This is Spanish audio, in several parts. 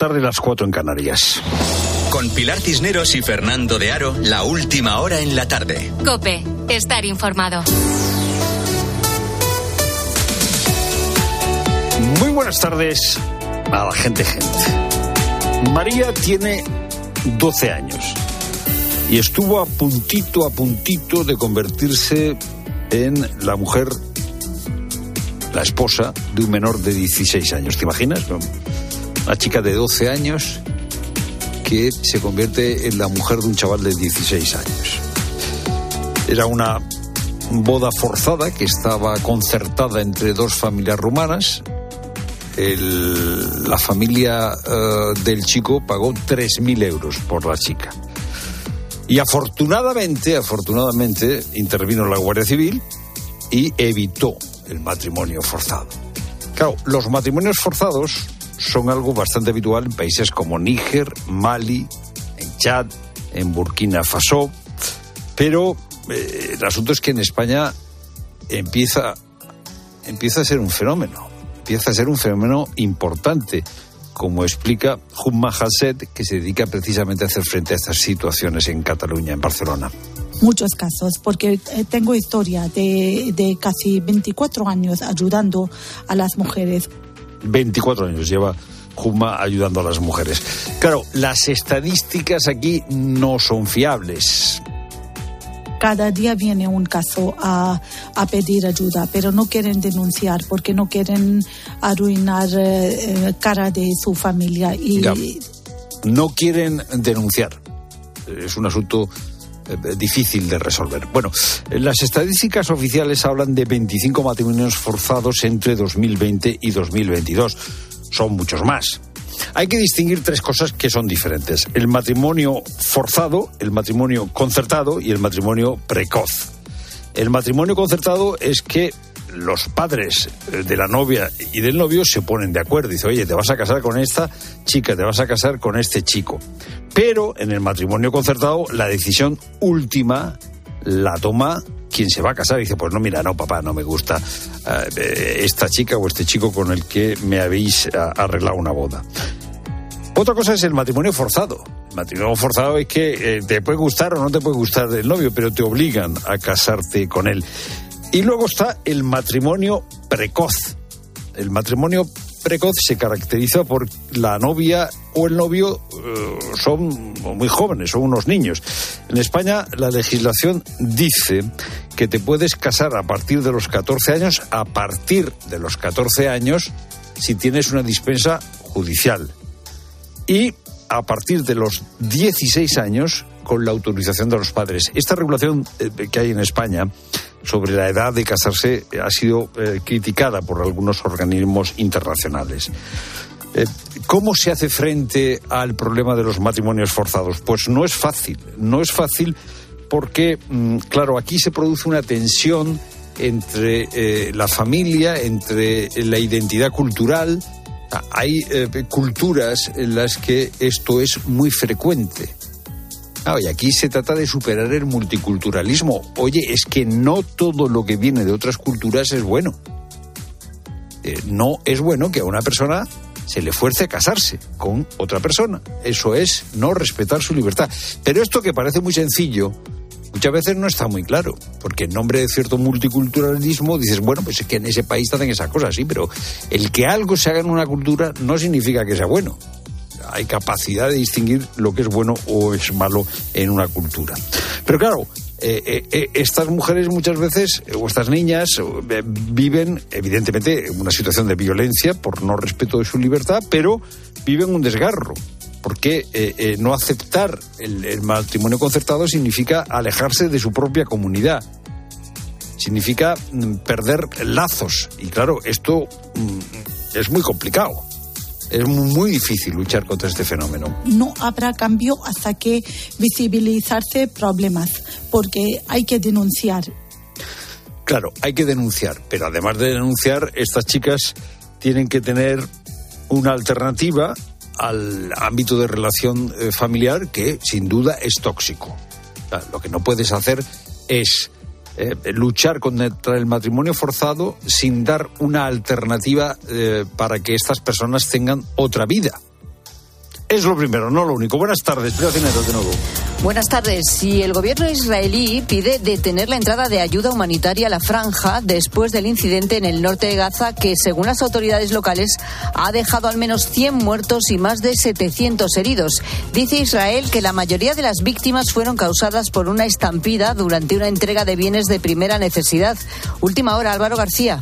Tarde las cuatro en Canarias. Con Pilar Cisneros y Fernando de Aro, la última hora en la tarde. Cope, estar informado. Muy buenas tardes a la gente, gente. María tiene 12 años y estuvo a puntito, a puntito de convertirse en la mujer, la esposa de un menor de 16 años. ¿Te imaginas? Una chica de 12 años que se convierte en la mujer de un chaval de 16 años. Era una boda forzada que estaba concertada entre dos familias rumanas. La familia uh, del chico pagó 3.000 euros por la chica. Y afortunadamente, afortunadamente, intervino la Guardia Civil y evitó el matrimonio forzado. Claro, los matrimonios forzados son algo bastante habitual en países como Níger, Mali, en Chad, en Burkina Faso, pero eh, el asunto es que en España empieza, empieza a ser un fenómeno, empieza a ser un fenómeno importante, como explica Jumma Hasset, que se dedica precisamente a hacer frente a estas situaciones en Cataluña, en Barcelona. Muchos casos, porque eh, tengo historia de, de, casi 24 años ayudando a las mujeres 24 años lleva Juma ayudando a las mujeres. Claro, las estadísticas aquí no son fiables. Cada día viene un caso a, a pedir ayuda, pero no quieren denunciar porque no quieren arruinar eh, cara de su familia. Y... Ya. No quieren denunciar. Es un asunto eh, difícil de resolver. Bueno, las estadísticas oficiales hablan de 25 matrimonios forzados entre 2020 y 2022. Son muchos más. Hay que distinguir tres cosas que son diferentes. El matrimonio forzado, el matrimonio concertado y el matrimonio precoz. El matrimonio concertado es que los padres eh, de la novia y del novio se ponen de acuerdo. Dice, oye, te vas a casar con esta chica, te vas a casar con este chico. Pero en el matrimonio concertado, la decisión última la toma quien se va a casar. Dice, pues no, mira, no, papá, no me gusta uh, esta chica o este chico con el que me habéis uh, arreglado una boda. Otra cosa es el matrimonio forzado. El matrimonio forzado es que eh, te puede gustar o no te puede gustar del novio, pero te obligan a casarte con él. Y luego está el matrimonio precoz. El matrimonio precoz se caracteriza por la novia o el novio uh, son muy jóvenes, son unos niños. En España la legislación dice que te puedes casar a partir de los 14 años, a partir de los 14 años, si tienes una dispensa judicial. Y a partir de los 16 años, con la autorización de los padres. Esta regulación eh, que hay en España sobre la edad de casarse ha sido eh, criticada por algunos organismos internacionales. Eh, ¿Cómo se hace frente al problema de los matrimonios forzados? Pues no es fácil, no es fácil porque, mm, claro, aquí se produce una tensión entre eh, la familia, entre la identidad cultural. Hay eh, culturas en las que esto es muy frecuente. Ah, y aquí se trata de superar el multiculturalismo. Oye, es que no todo lo que viene de otras culturas es bueno. Eh, no es bueno que a una persona se le fuerce a casarse con otra persona. Eso es no respetar su libertad. Pero esto que parece muy sencillo, muchas veces no está muy claro, porque en nombre de cierto multiculturalismo dices, bueno, pues es que en ese país hacen esas cosas, sí, pero el que algo se haga en una cultura no significa que sea bueno hay capacidad de distinguir lo que es bueno o es malo en una cultura. Pero claro, eh, eh, eh estas mujeres muchas veces, o estas niñas, viven evidentemente en una situación de violencia por no respeto de su libertad, pero viven un desgarro. Porque no aceptar el, el matrimonio concertado significa alejarse de su propia comunidad significa mm, perder lazos. Y claro, esto mm, es muy complicado es muy difícil luchar contra este fenómeno. No habrá cambio hasta que visibilizarse problemas, porque hay que denunciar. Claro, hay que denunciar, pero además de denunciar, estas chicas tienen que tener una alternativa al ámbito de relación eh, familiar que sin duda es tóxico. Lo que no puedes hacer es eh, luchar contra el matrimonio forzado sin dar una alternativa eh, para que estas personas tengan otra vida. Es lo primero, no lo único. Buenas tardes, Cisneros, de nuevo. Buenas tardes. Si el gobierno israelí pide detener la entrada de ayuda humanitaria a la franja después del incidente en el norte de Gaza, que según las autoridades locales ha dejado al menos 100 muertos y más de 700 heridos. Dice Israel que la mayoría de las víctimas fueron causadas por una estampida durante una entrega de bienes de primera necesidad. Última hora, Álvaro García.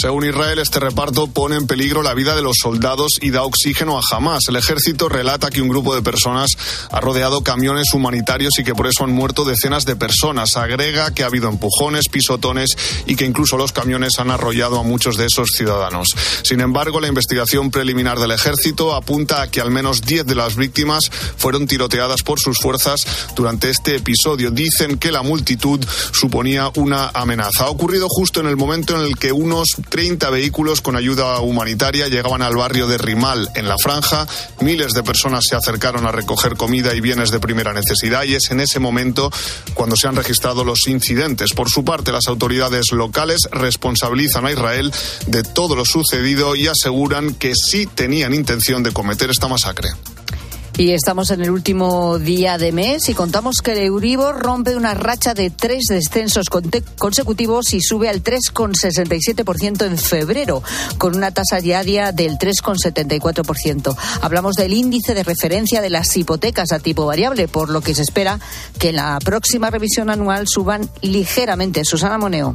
Según Israel, este reparto pone en peligro la vida de los soldados y da oxígeno a Hamas. El ejército relata que un grupo de personas ha rodeado camiones humanitarios y que por eso han muerto decenas de personas. Agrega que ha habido empujones, pisotones y que incluso los camiones han arrollado a muchos de esos ciudadanos. Sin embargo, la investigación preliminar del ejército apunta a que al menos 10 de las víctimas fueron tiroteadas por sus fuerzas durante este episodio. Dicen que la multitud suponía una amenaza. Ha ocurrido justo en el momento en el que unos 30 vehículos con ayuda humanitaria llegaban al barrio de Rimal, en la franja. Miles de personas se acercaron a recoger comida y bienes de primera necesidad y es en ese momento cuando se han registrado los incidentes. Por su parte, las autoridades locales responsabilizan a Israel de todo lo sucedido y aseguran que sí tenían intención de cometer esta masacre. Y estamos en el último día de mes y contamos que el Euribor rompe una racha de tres descensos consecutivos y sube al 3,67% en febrero, con una tasa diaria del 3,74%. Hablamos del índice de referencia de las hipotecas a tipo variable, por lo que se espera que en la próxima revisión anual suban ligeramente. Susana Moneo.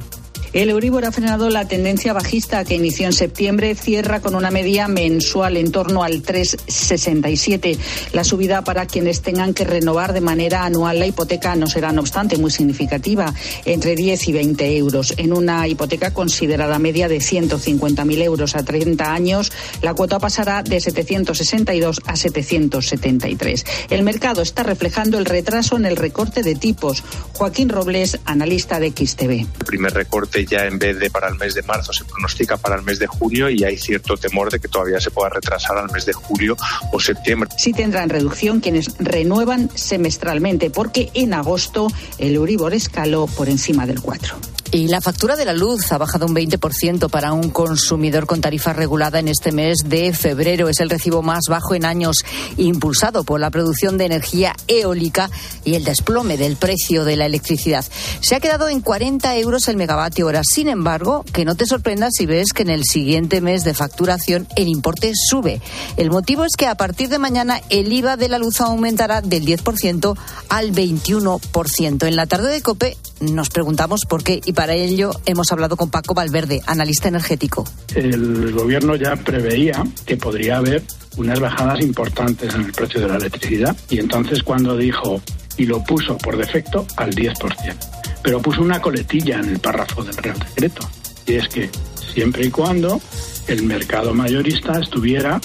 El Euribor ha frenado la tendencia bajista que inició en septiembre, cierra con una media mensual en torno al 3,67. La subida para quienes tengan que renovar de manera anual la hipoteca no será, no obstante, muy significativa, entre 10 y 20 euros. En una hipoteca considerada media de 150.000 euros a 30 años, la cuota pasará de 762 a 773. El mercado está reflejando el retraso en el recorte de tipos. Joaquín Robles, analista de XTV. El primer recorte ya en vez de para el mes de marzo se pronostica para el mes de junio y hay cierto temor de que todavía se pueda retrasar al mes de julio o septiembre. Sí tendrán reducción quienes renuevan semestralmente porque en agosto el Euribor escaló por encima del 4. Y la factura de la luz ha bajado un 20% para un consumidor con tarifa regulada en este mes de febrero. Es el recibo más bajo en años, impulsado por la producción de energía eólica y el desplome del precio de la electricidad. Se ha quedado en 40 euros el megavatio hora. Sin embargo, que no te sorprendas si ves que en el siguiente mes de facturación el importe sube. El motivo es que a partir de mañana el IVA de la luz aumentará del 10% al 21%. En la tarde de COPE nos preguntamos por qué y para ello hemos hablado con Paco Valverde, analista energético. El gobierno ya preveía que podría haber unas bajadas importantes en el precio de la electricidad y entonces cuando dijo y lo puso por defecto al 10%, pero puso una coletilla en el párrafo del Real Decreto y es que siempre y cuando el mercado mayorista estuviera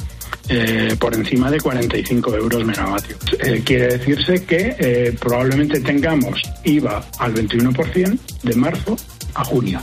eh, por encima de 45 euros megavatio. Eh, quiere decirse que eh, probablemente tengamos IVA al 21% de marzo a junio.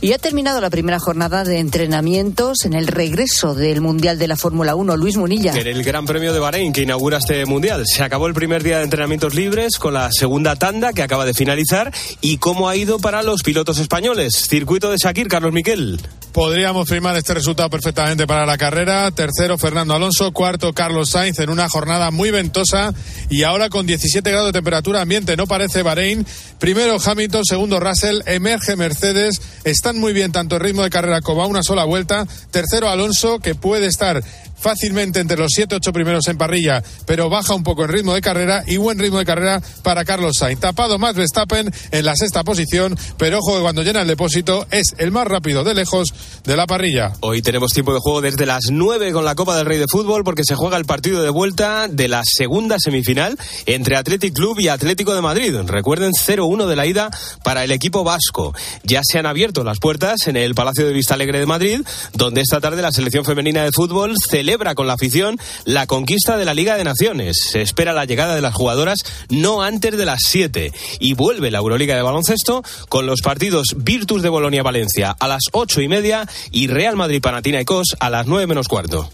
Y ha terminado la primera jornada de entrenamientos en el regreso del Mundial de la Fórmula 1. Luis Munilla. En el Gran Premio de Bahrein que inaugura este Mundial. Se acabó el primer día de entrenamientos libres con la segunda tanda que acaba de finalizar. ¿Y cómo ha ido para los pilotos españoles? Circuito de Shakir, Carlos Miquel. Podríamos firmar este resultado perfectamente para la carrera. Tercero, Fernando Alonso. Cuarto, Carlos Sainz en una jornada muy ventosa y ahora con 17 grados de temperatura ambiente. No parece Bahrein. Primero Hamilton, segundo Russell. Emerge Mercedes. Están muy bien tanto el ritmo de carrera como a una sola vuelta. Tercero Alonso, que puede estar fácilmente entre los 7-8 primeros en parrilla, pero baja un poco el ritmo de carrera y buen ritmo de carrera para Carlos Sainz. Tapado más Verstappen en la sexta posición, pero ojo que cuando llena el depósito es el más rápido de lejos de la parrilla. Hoy tenemos tiempo de juego desde las 9 con la Copa del Rey de Fútbol porque se juega el partido de vuelta de la segunda semifinal entre Athletic Club y Atlético de Madrid. Recuerden 0-1 de la ida para el equipo vasco. Ya se han abierto las puertas en el Palacio de Vista Alegre de Madrid, donde esta tarde la selección femenina de fútbol celebra celebra con la afición la conquista de la Liga de Naciones. Se espera la llegada de las jugadoras no antes de las 7 y vuelve la Euroliga de baloncesto con los partidos Virtus de Bolonia-Valencia a las 8 y media y Real Madrid-Panathinaikos a las 9 menos cuarto.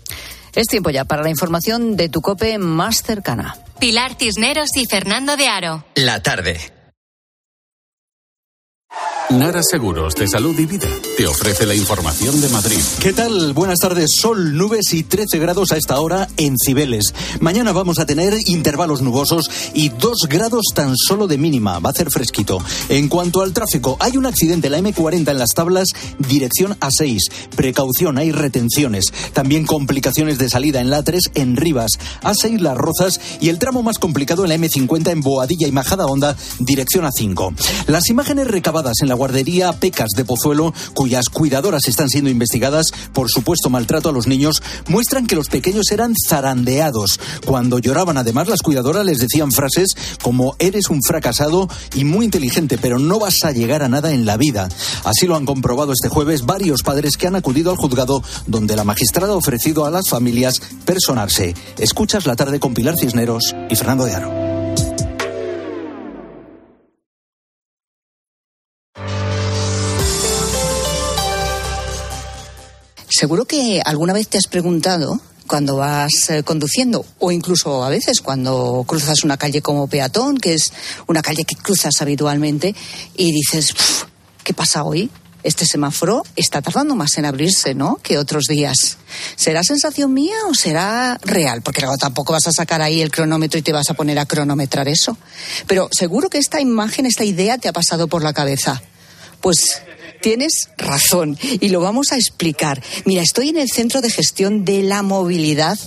Es tiempo ya para la información de tu cope más cercana. Pilar Cisneros y Fernando de Aro. La tarde. Nara Seguros de Salud y Vida te ofrece la información de Madrid. ¿Qué tal? Buenas tardes. Sol, nubes y 13 grados a esta hora en Cibeles. Mañana vamos a tener intervalos nubosos y 2 grados tan solo de mínima. Va a hacer fresquito. En cuanto al tráfico, hay un accidente en la M40 en las tablas, dirección A6. Precaución, hay retenciones. También complicaciones de salida en la 3 en Rivas, A6 Las Rozas y el tramo más complicado en la M50 en Boadilla y Majada Honda, dirección A5. Las imágenes recabadas en la guardería Pecas de Pozuelo, cuyas cuidadoras están siendo investigadas por supuesto maltrato a los niños, muestran que los pequeños eran zarandeados. Cuando lloraban, además, las cuidadoras les decían frases como eres un fracasado y muy inteligente, pero no vas a llegar a nada en la vida. Así lo han comprobado este jueves varios padres que han acudido al juzgado donde la magistrada ha ofrecido a las familias personarse. Escuchas la tarde con Pilar Cisneros y Fernando de Aro. Seguro que alguna vez te has preguntado cuando vas eh, conduciendo o incluso a veces cuando cruzas una calle como peatón, que es una calle que cruzas habitualmente y dices, ¿qué pasa hoy? Este semáforo está tardando más en abrirse, ¿no? Que otros días. ¿Será sensación mía o será real? Porque luego tampoco vas a sacar ahí el cronómetro y te vas a poner a cronometrar eso. Pero seguro que esta imagen, esta idea te ha pasado por la cabeza. Pues Tienes razón y lo vamos a explicar. Mira, estoy en el Centro de Gestión de la Movilidad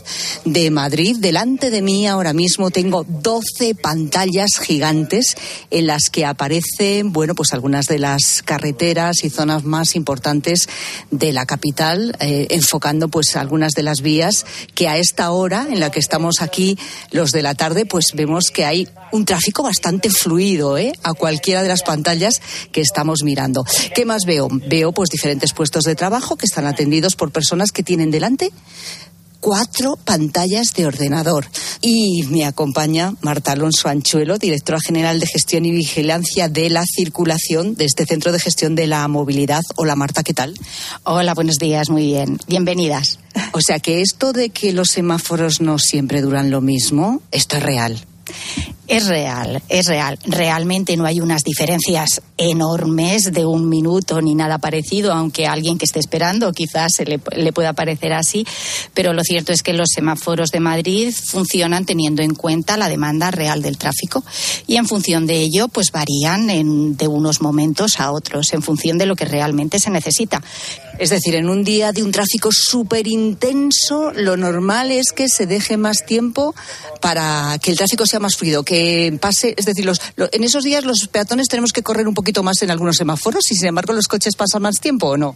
de Madrid. Delante de mí ahora mismo tengo 12 pantallas gigantes en las que aparecen, bueno, pues algunas de las carreteras y zonas más importantes de la capital, eh, enfocando pues algunas de las vías que a esta hora en la que estamos aquí los de la tarde, pues vemos que hay un tráfico bastante fluido, ¿eh? A cualquiera de las pantallas que estamos mirando. ¿Qué más veo? Veo pues diferentes puestos de trabajo que están atendidos por personas que tienen delante cuatro pantallas de ordenador. Y me acompaña Marta Alonso Anchuelo, directora general de gestión y vigilancia de la circulación de este Centro de Gestión de la Movilidad. Hola Marta, ¿qué tal? Hola, buenos días, muy bien. Bienvenidas. O sea que esto de que los semáforos no siempre duran lo mismo, esto es real. Es real, es real. Realmente no hay unas diferencias enormes de un minuto ni nada parecido, aunque a alguien que esté esperando quizás se le, pueda parecer así. Pero lo cierto es que los semáforos de Madrid funcionan teniendo en cuenta la demanda real del tráfico y en función de ello, pues varían de unos momentos a otros, en función de lo que realmente se necesita. Es decir, en un día de un tráfico súper intenso, lo normal es que se deje más tiempo para que el tráfico sea más fluido, que pase, es decir, los, en esos días los peatones tenemos que correr un poquito más en algunos semáforos y sin embargo los coches pasan más tiempo o no.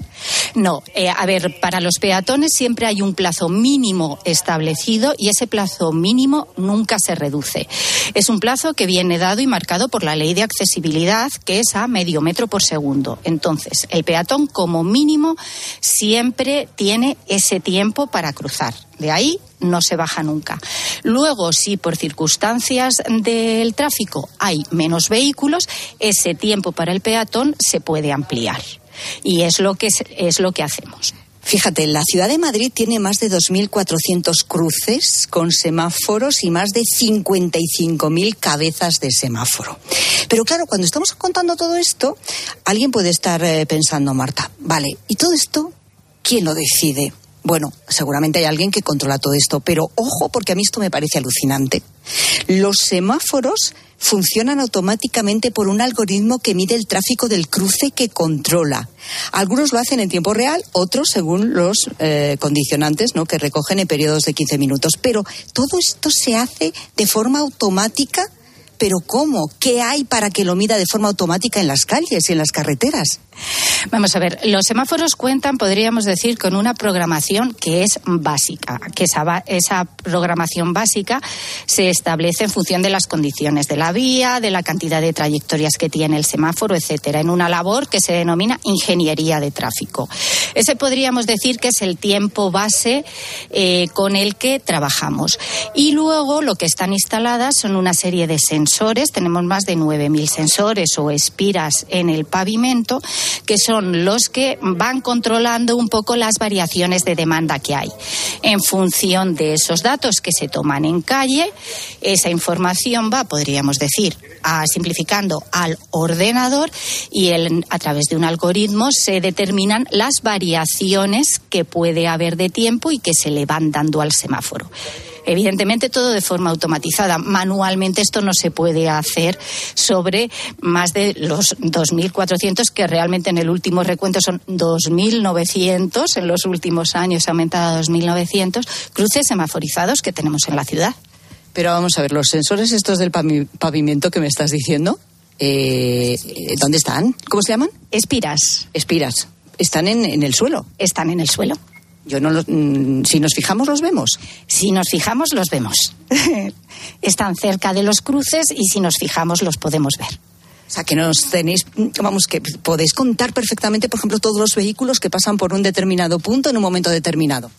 No, eh, a ver, para los peatones siempre hay un plazo mínimo establecido y ese plazo mínimo nunca se reduce. Es un plazo que viene dado y marcado por la ley de accesibilidad, que es a medio metro por segundo. Entonces, el peatón como mínimo siempre tiene ese tiempo para cruzar. De ahí no se baja nunca. Luego, si por circunstancias del tráfico hay menos vehículos, ese tiempo para el peatón se puede ampliar. Y es lo que, es lo que hacemos. Fíjate, la ciudad de Madrid tiene más de 2.400 cruces con semáforos y más de 55.000 cabezas de semáforo. Pero claro, cuando estamos contando todo esto, alguien puede estar eh, pensando, Marta, vale, ¿y todo esto quién lo decide? Bueno, seguramente hay alguien que controla todo esto, pero ojo porque a mí esto me parece alucinante. Los semáforos funcionan automáticamente por un algoritmo que mide el tráfico del cruce que controla. Algunos lo hacen en tiempo real, otros según los eh, condicionantes ¿no? que recogen en periodos de 15 minutos. Pero todo esto se hace de forma automática pero ¿cómo? ¿Qué hay para que lo mida de forma automática en las calles y en las carreteras? Vamos a ver, los semáforos cuentan, podríamos decir, con una programación que es básica, que esa, programación básica se establece en función de las condiciones de la vía, de la cantidad de trayectorias que tiene el semáforo, etcétera, en una labor que se denomina ingeniería de tráfico. Ese podríamos decir que es el tiempo base eh, con el que trabajamos. Y luego lo que están instaladas son una serie de sensores, tenemos más de 9.000 sensores o espiras en el pavimento que son los que van controlando un poco las variaciones de demanda que hay. En función de esos datos que se toman en calle, esa información va, podríamos decir, a, simplificando al ordenador y a través de un algoritmo se determinan las variaciones que puede haber de tiempo y que se le van dando al semáforo. Evidentemente todo de forma automatizada. Manualmente esto no se puede hacer sobre más de los 2.400 que realmente en el último recuento son 2.900 en los últimos años ha aumentado a 2.900 cruces semaforizados que tenemos en la ciudad. Pero vamos a ver, los sensores estos del pavimento que me estás diciendo, eh, ¿dónde están? ¿Cómo se llaman? Espiras. Espiras. Están en, en el suelo. Están en el suelo. Yo no mm, si nos fijamos los vemos. Si nos fijamos los vemos. Están cerca de los cruces y si nos fijamos los podemos ver. O sea, que nos tenéis, vamos, que podéis contar perfectamente, por ejemplo, todos los vehículos que pasan por un determinado punto en un momento determinado.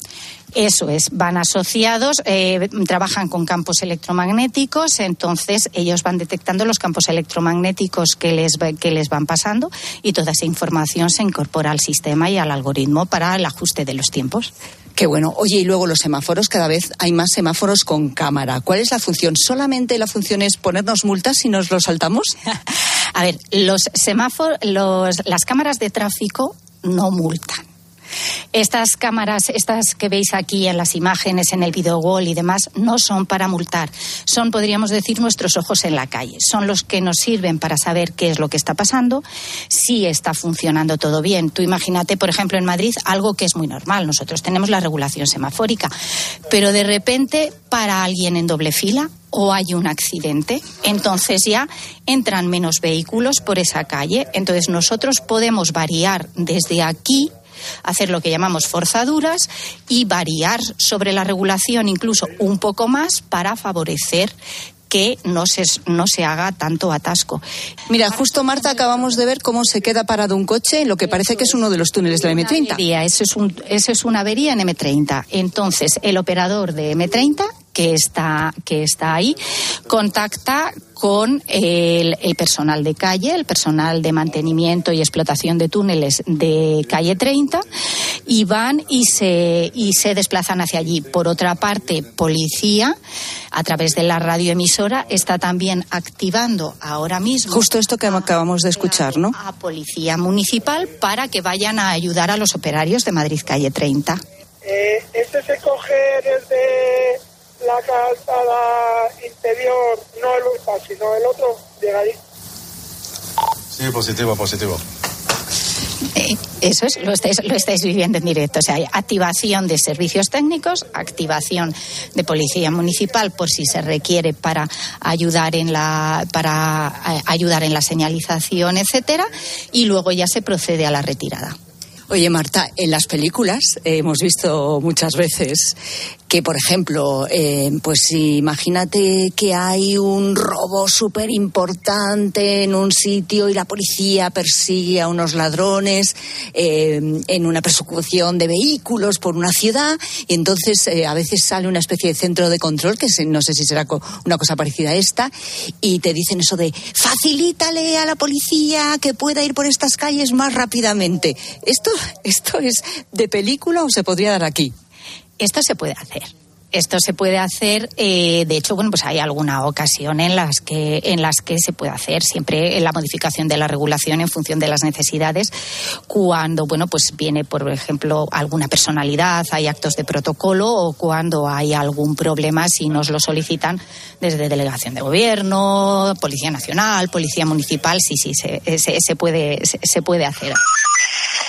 Eso es, van asociados, eh, trabajan con campos electromagnéticos, entonces ellos van detectando los campos electromagnéticos que les, que les van pasando y toda esa información se incorpora al sistema y al algoritmo para el ajuste de los tiempos. Qué bueno. Oye, y luego los semáforos, cada vez hay más semáforos con cámara. ¿Cuál es la función? ¿Solamente la función es ponernos multas si nos lo saltamos? A ver, los semáforos, las cámaras de tráfico no multan. Estas cámaras, estas que veis aquí en las imágenes, en el video wall y demás, no son para multar. Son, podríamos decir, nuestros ojos en la calle. Son los que nos sirven para saber qué es lo que está pasando, si está funcionando todo bien. Tú imagínate, por ejemplo, en Madrid, algo que es muy normal. Nosotros tenemos la regulación semafórica, pero de repente para alguien en doble fila o hay un accidente, entonces ya entran menos vehículos por esa calle. Entonces nosotros podemos variar desde aquí hacer lo que llamamos forzaduras y variar sobre la regulación incluso un poco más para favorecer que no se, no se haga tanto atasco. Mira, justo Marta, acabamos de ver cómo se queda parado un coche en lo que parece que es uno de los túneles de la M30. Eso es, un, eso es una avería en M30. Entonces, el operador de M30 que está, que está ahí, contacta con el, personal de calle, el personal de mantenimiento y explotación de túneles de calle 30 y van y se, y se desplazan hacia allí. Por otra parte, policía, a través de la radioemisora, está también activando ahora mismo. Justo esto que acabamos de escuchar, ¿no? A policía municipal para que vayan a ayudar a los operarios de Madrid calle 30. Eh, este se coge desde la calzada interior, no el UPA, sino el otro, llega ahí. Sí, positivo, positivo. Eh, eso es, lo estáis, lo estáis viviendo en directo. O sea, hay activación de servicios técnicos, activación de policía municipal por si se requiere para ayudar en la, para eh, ayudar en la señalización, etcétera, y luego ya se procede a la retirada. Oye, Marta, en las películas hemos visto muchas veces que, por ejemplo, eh, pues imagínate que hay un robo súper importante en un sitio y la policía persigue a unos ladrones eh, en una persecución de vehículos por una ciudad y entonces eh, a veces sale una especie de centro de control, que no sé si será una cosa parecida a esta, y te dicen eso de facilítale a la policía que pueda ir por estas calles más rápidamente. ¿Esto, esto es de película o se podría dar aquí? Esto se puede hacer. Esto se puede hacer, eh, de hecho, bueno, pues hay alguna ocasión en las que en las que se puede hacer siempre en la modificación de la regulación en función de las necesidades. Cuando, bueno, pues viene, por ejemplo, alguna personalidad, hay actos de protocolo o cuando hay algún problema, si nos lo solicitan desde delegación de gobierno, policía nacional, policía municipal, sí, sí, se, se puede se puede hacer.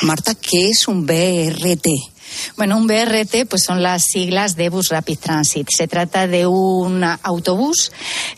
Marta, ¿qué es un BRT? Bueno, un BRT pues son las siglas de Bus Rapid Transit. Se trata de un autobús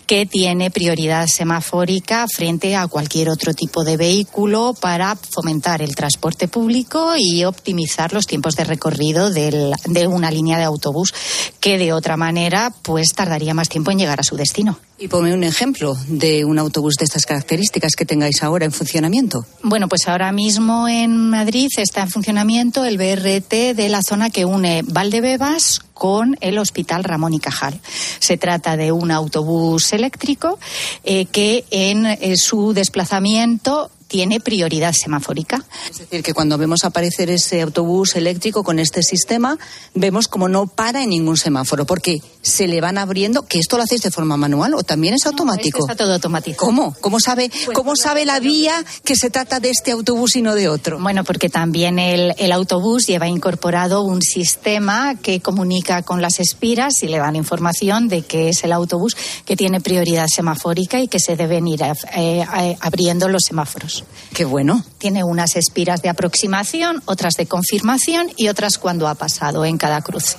que tiene prioridad semafórica frente a cualquier otro tipo de vehículo para fomentar el transporte público y optimizar los tiempos de recorrido de una línea de autobús que de otra manera pues tardaría más tiempo en llegar a su destino. Y ponme un ejemplo de un autobús de estas características que tengáis ahora en funcionamiento. Bueno, pues ahora mismo en Madrid está en funcionamiento el BRT de la zona que une Valdebebas con el Hospital Ramón y Cajal. Se trata de un autobús eléctrico eh, que en eh, su desplazamiento tiene prioridad semafórica. Es decir, que cuando vemos aparecer ese autobús eléctrico con este sistema, vemos como no para en ningún semáforo, porque se le van abriendo, que esto lo hacéis de forma manual o también es automático. No, está todo automático. ¿Cómo? ¿Cómo sabe, cómo sabe la vía que se trata de este autobús y no de otro? Bueno, porque también el, el autobús lleva incorporado un sistema que comunica con las espiras y le dan información de que es el autobús que tiene prioridad semafórica y que se deben ir eh, eh, abriendo los semáforos. Qué bueno. Tiene unas espiras de aproximación, otras de confirmación y otras cuando ha pasado en cada cruce.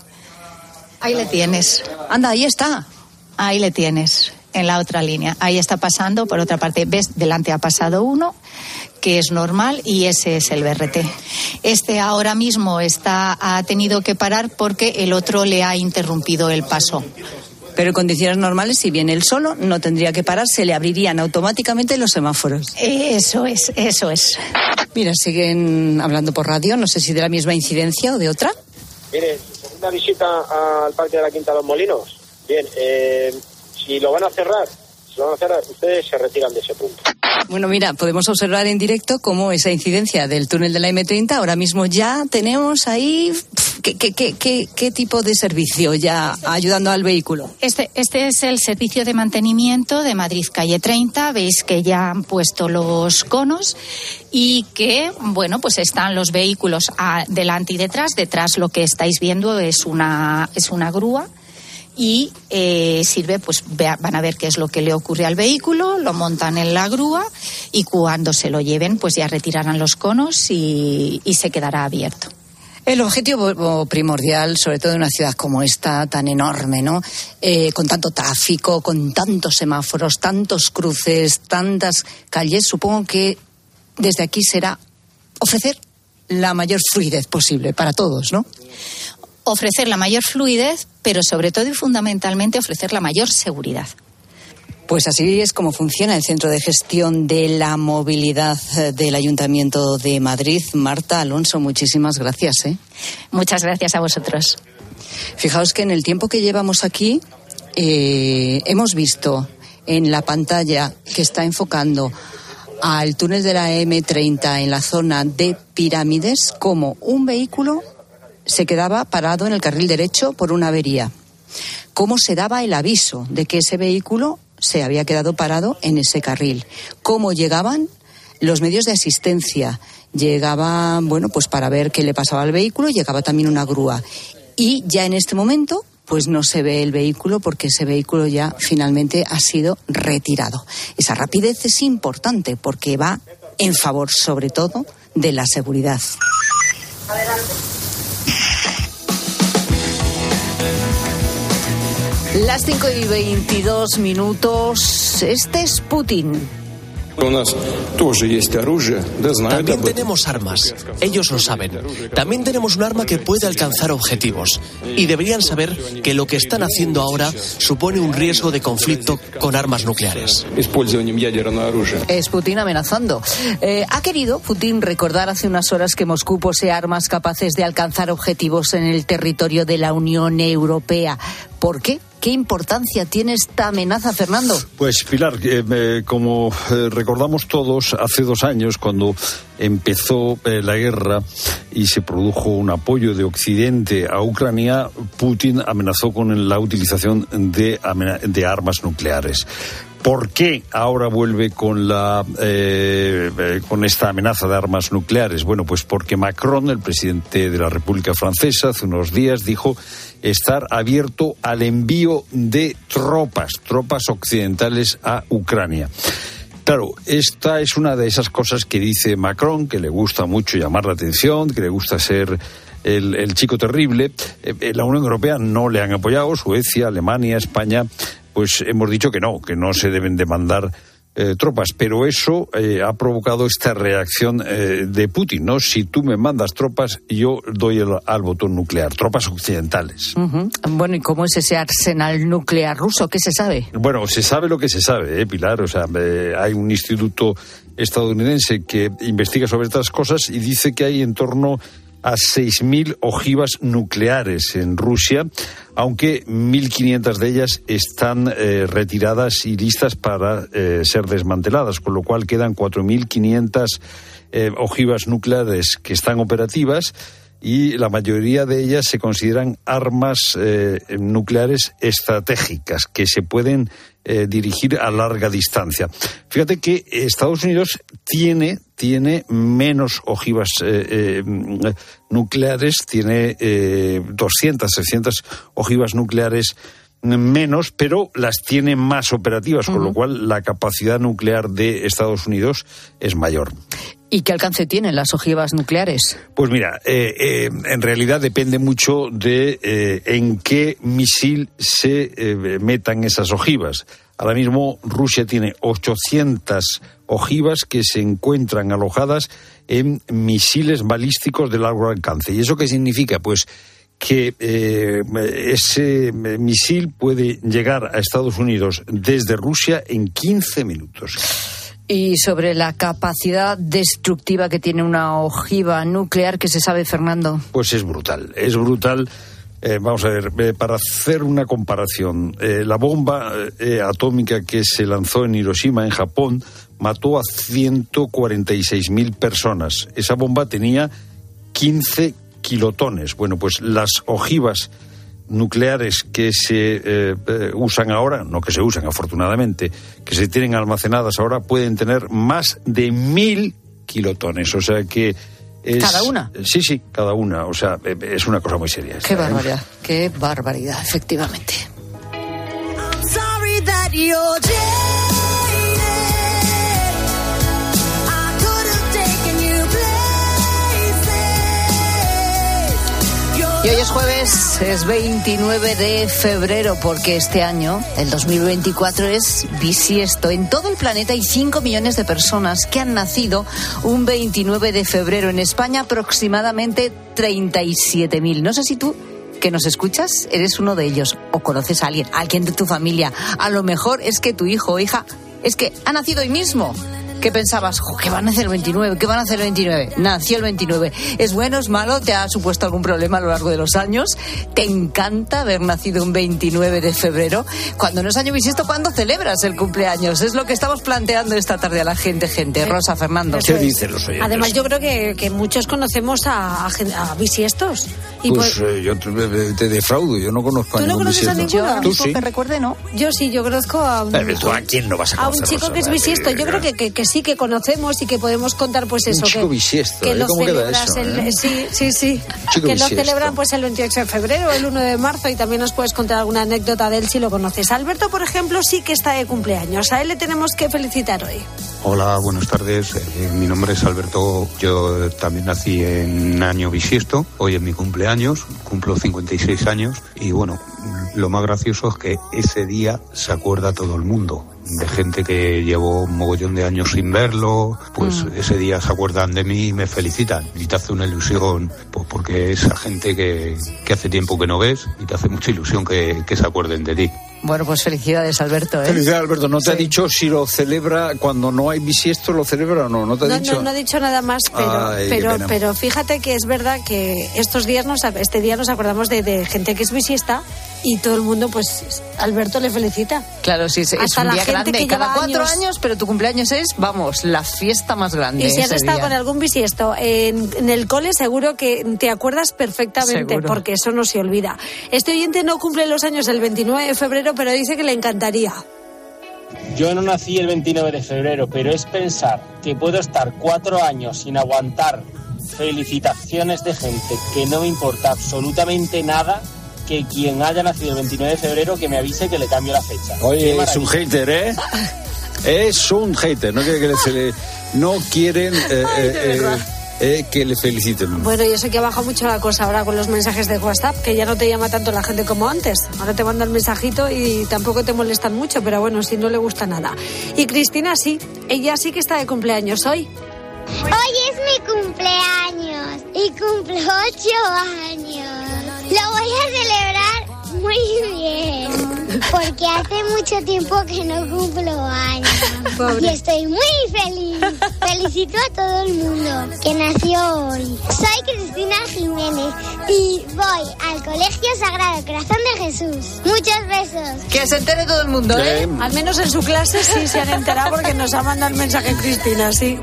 Ahí le tienes. Anda, ahí está. Ahí le tienes, en la otra línea. Ahí está pasando, por otra parte, ves, delante ha pasado uno, que es normal, y ese es el BRT. Este ahora mismo está, ha tenido que parar porque el otro le ha interrumpido el paso. Pero en condiciones normales, si viene él solo, no tendría que parar, se le abrirían automáticamente los semáforos. Eso es, eso es. Mira, siguen hablando por radio, no sé si de la misma incidencia o de otra. Mire, segunda visita al Parque de la Quinta de los Molinos. Bien, eh, si lo van a cerrar, si lo van a cerrar, ustedes se retiran de ese punto. Bueno, mira, podemos observar en directo cómo esa incidencia del túnel de la M30 ahora mismo ya tenemos ahí ¿qué, tipo de servicio ya ayudando al vehículo. Este, este es el servicio de mantenimiento de Madrid Calle 30. Veis que ya han puesto los conos y que, bueno, pues están los vehículos a, delante y detrás. Detrás lo que estáis viendo es una, es una grúa y eh, sirve, pues van a ver qué es lo que le ocurre al vehículo, lo montan en la grúa y cuando se lo lleven, pues ya retirarán los conos y, y se quedará abierto. El objetivo primordial, sobre todo en una ciudad como esta, tan enorme, ¿no? Eh, con tanto tráfico, con tantos semáforos, tantos cruces, tantas calles, supongo que desde aquí será ofrecer la mayor fluidez posible para todos, ¿no? Ofrecer la mayor fluidez, pero sobre todo y fundamentalmente ofrecer la mayor seguridad. Pues así es como funciona el Centro de Gestión de la Movilidad eh, del Ayuntamiento de Madrid. Marta Alonso, muchísimas gracias. ¿eh? Muchas gracias a vosotros. Fijaos que en el tiempo que llevamos aquí eh, hemos visto en la pantalla que está enfocando al túnel de la M30 en la zona de Pirámides como un vehículo se quedaba parado en el carril derecho por una avería. Cómo se daba el aviso de que ese vehículo se había quedado parado en ese carril. ¿Cómo llegaban los medios de asistencia? Llegaban, bueno, pues para ver qué le pasaba al vehículo, llegaba también una grúa. Y ya en este momento, pues no se ve el vehículo porque ese vehículo ya finalmente ha sido retirado. Esa rapidez es importante porque va en favor, sobre todo, de la seguridad. Las 5 y 22 minutos. Este es Putin. También tenemos armas. Ellos lo saben. También tenemos un arma que puede alcanzar objetivos. Y deberían saber que lo que están haciendo ahora supone un riesgo de conflicto con armas nucleares. Es Putin amenazando. Eh, ha querido Putin recordar hace unas horas que Moscú posee armas capaces de alcanzar objetivos en el territorio de la Unión Europea. ¿Por qué? ¿Qué importancia tiene esta amenaza, Fernando? Pues Pilar, eh, como eh, recordamos todos, hace dos años, cuando empezó eh, la guerra y se produjo un apoyo de Occidente a Ucrania, Putin amenazó con la utilización de, armas nucleares. ¿Por qué ahora vuelve con, la, con esta amenaza de armas nucleares? Bueno, pues porque Macron, el presidente de la República Francesa, hace unos días dijo estar abierto al envío de tropas, tropas occidentales a Ucrania. Claro, esta es una de esas cosas que dice Macron, que le gusta mucho llamar la atención, que le gusta ser el, chico terrible. Eh, la Unión Europea no le han apoyado, Suecia, Alemania, España pues hemos dicho que no, que no se deben demandar eh, tropas, pero eso eh, ha provocado esta reacción eh, de Putin, ¿no? Si tú me mandas tropas, yo doy el, al botón nuclear, tropas occidentales. Bueno, ¿y cómo es ese arsenal nuclear ruso? ¿Qué se sabe? Bueno, se sabe lo que se sabe, ¿eh, Pilar? O sea, hay un instituto estadounidense que investiga sobre estas cosas y dice que hay en torno a 6.000 ojivas nucleares en Rusia, aunque 1.500 de ellas están eh, retiradas y listas para eh, ser desmanteladas, con lo cual quedan 4.500 eh, ojivas nucleares que están operativas y la mayoría de ellas se consideran armas nucleares estratégicas que se pueden dirigir a larga distancia. Fíjate que Estados Unidos tiene, tiene menos ojivas nucleares, tiene 200, 300 ojivas nucleares menos, pero las tiene más operativas, con lo cual la capacidad nuclear de Estados Unidos es mayor. ¿Y qué alcance tienen las ojivas nucleares? Pues mira, eh, eh, en realidad depende mucho de eh, en qué misil se metan esas ojivas. Ahora mismo Rusia tiene 800 ojivas que se encuentran alojadas en misiles balísticos de largo alcance. ¿Y eso qué significa? Pues que eh, ese misil puede llegar a Estados Unidos desde Rusia en 15 minutos. Y sobre la capacidad destructiva que tiene una ojiva nuclear, ¿qué se sabe, Fernando? Pues es brutal, es brutal. Eh, vamos a ver, eh, para hacer una comparación, la bomba atómica que se lanzó en Hiroshima, en Japón, mató a 146.000 personas. Esa bomba tenía 15 kilotones. Bueno, pues las ojivas nucleares que se eh, eh, usan ahora, no que se usan afortunadamente, que se tienen almacenadas ahora, pueden tener más de mil kilotones. O sea que es, ¿Cada una? Sí, sí, cada una. O sea, eh, es una cosa muy seria. Qué barbaridad, qué barbaridad, efectivamente. Y hoy es jueves, es 29 de febrero, porque este año, el 2024, es bisiesto. En todo el planeta hay 5 millones de personas que han nacido un 29 de febrero. En España, aproximadamente 37.000. No sé si tú que nos escuchas, eres uno de ellos o conoces a alguien, alguien de tu familia. A lo mejor es que tu hijo o hija es que ha nacido hoy mismo. ¿Qué pensabas? ¿Qué van a hacer el 29? ¿Qué van a hacer el 29? Nació el 29. ¿Es bueno, es malo? ¿Te ha supuesto algún problema a lo largo de los años? ¿Te encanta haber nacido un 29 de febrero? Cuando no es año bisiesto, ¿cuándo celebras el cumpleaños? Es lo que estamos planteando esta tarde a la gente, gente. Rosa, Fernando. ¿Qué dicen los oyentes? Además, yo creo que, muchos conocemos a, bisiestos. Y pues eh, yo te, defraudo, yo no conozco a ¿Tú no conoces a ninguno? ¿Tú sí? que recuerde, no? Yo sí, yo conozco a... Un, ¿Tú a quién no vas a conocer? A un chico que es bisiesto. Yo creo que, que, que sí que conocemos y que podemos contar pues eso. Un que, bisiesto, que ¿eh? ¿Cómo queda eso, el, eh? Sí, sí, sí. que lo celebran pues el 28 de febrero, el 1 de marzo y también nos puedes contar alguna anécdota de él si lo conoces. Alberto, por ejemplo, sí que está de cumpleaños. A él le tenemos que felicitar hoy. Hola, buenas tardes. Eh, mi nombre es Alberto. Yo también nací en año bisiesto. Hoy es mi cumpleaños. Cumplo 56 años. Y bueno, lo más gracioso es que ese día se acuerda todo el mundo de gente que llevo un mogollón de años sin verlo, pues mm. ese día se acuerdan de mí y me felicitan. Y te hace una ilusión, pues porque esa gente que, que hace tiempo que no ves y te hace mucha ilusión que, que se acuerden de ti. Bueno, pues felicidades, Alberto. ¿eh? Felicidades, Alberto. ¿No te ha dicho si lo celebra cuando no hay bisiesto, lo celebra o no? ¿No te ha dicho? No, no ha dicho nada más, pero, pero, pero fíjate que es verdad que estos días, nos, este día nos acordamos de, de gente que es bisiesta y todo el mundo, pues, Alberto le felicita. Claro, sí, es un día grande. Cada cuatro años... pero tu cumpleaños es, vamos, la fiesta más grande. Y si has estado con algún bisiesto en, en, el cole, seguro que te acuerdas perfectamente, porque eso no se olvida. Este oyente no cumple los años del 29 de febrero, pero dice que le encantaría. Yo no nací el 29 de febrero, pero es pensar que puedo estar cuatro años sin aguantar felicitaciones de gente que no me importa absolutamente nada que quien haya nacido el 29 de febrero que me avise que le cambio la fecha. Oye, es un hater, ¿eh? es un hater, no quiere que le, no quieren eh, eh, eh, eh, que le feliciten. Bueno, yo sé que ha bajado mucho la cosa ahora con los mensajes de WhatsApp, que ya no te llama tanto la gente como antes. Ahora te manda el mensajito y tampoco te molestan mucho, pero bueno, si no le gusta nada. Y Cristina sí, ella sí que está de cumpleaños hoy. Hoy es mi cumpleaños y cumplo ocho años. Lo voy a celebrar muy bien. Porque hace mucho tiempo que no cumplo años. Y estoy muy feliz. Felicito a todo el mundo que nació hoy. Soy Cristina Jiménez y voy al Colegio Sagrado Corazón de Jesús. Muchos besos. Que se entere todo el mundo, ¿eh? Al menos en su clase sí se han enterado porque nos ha mandado el mensaje Cristina, sí.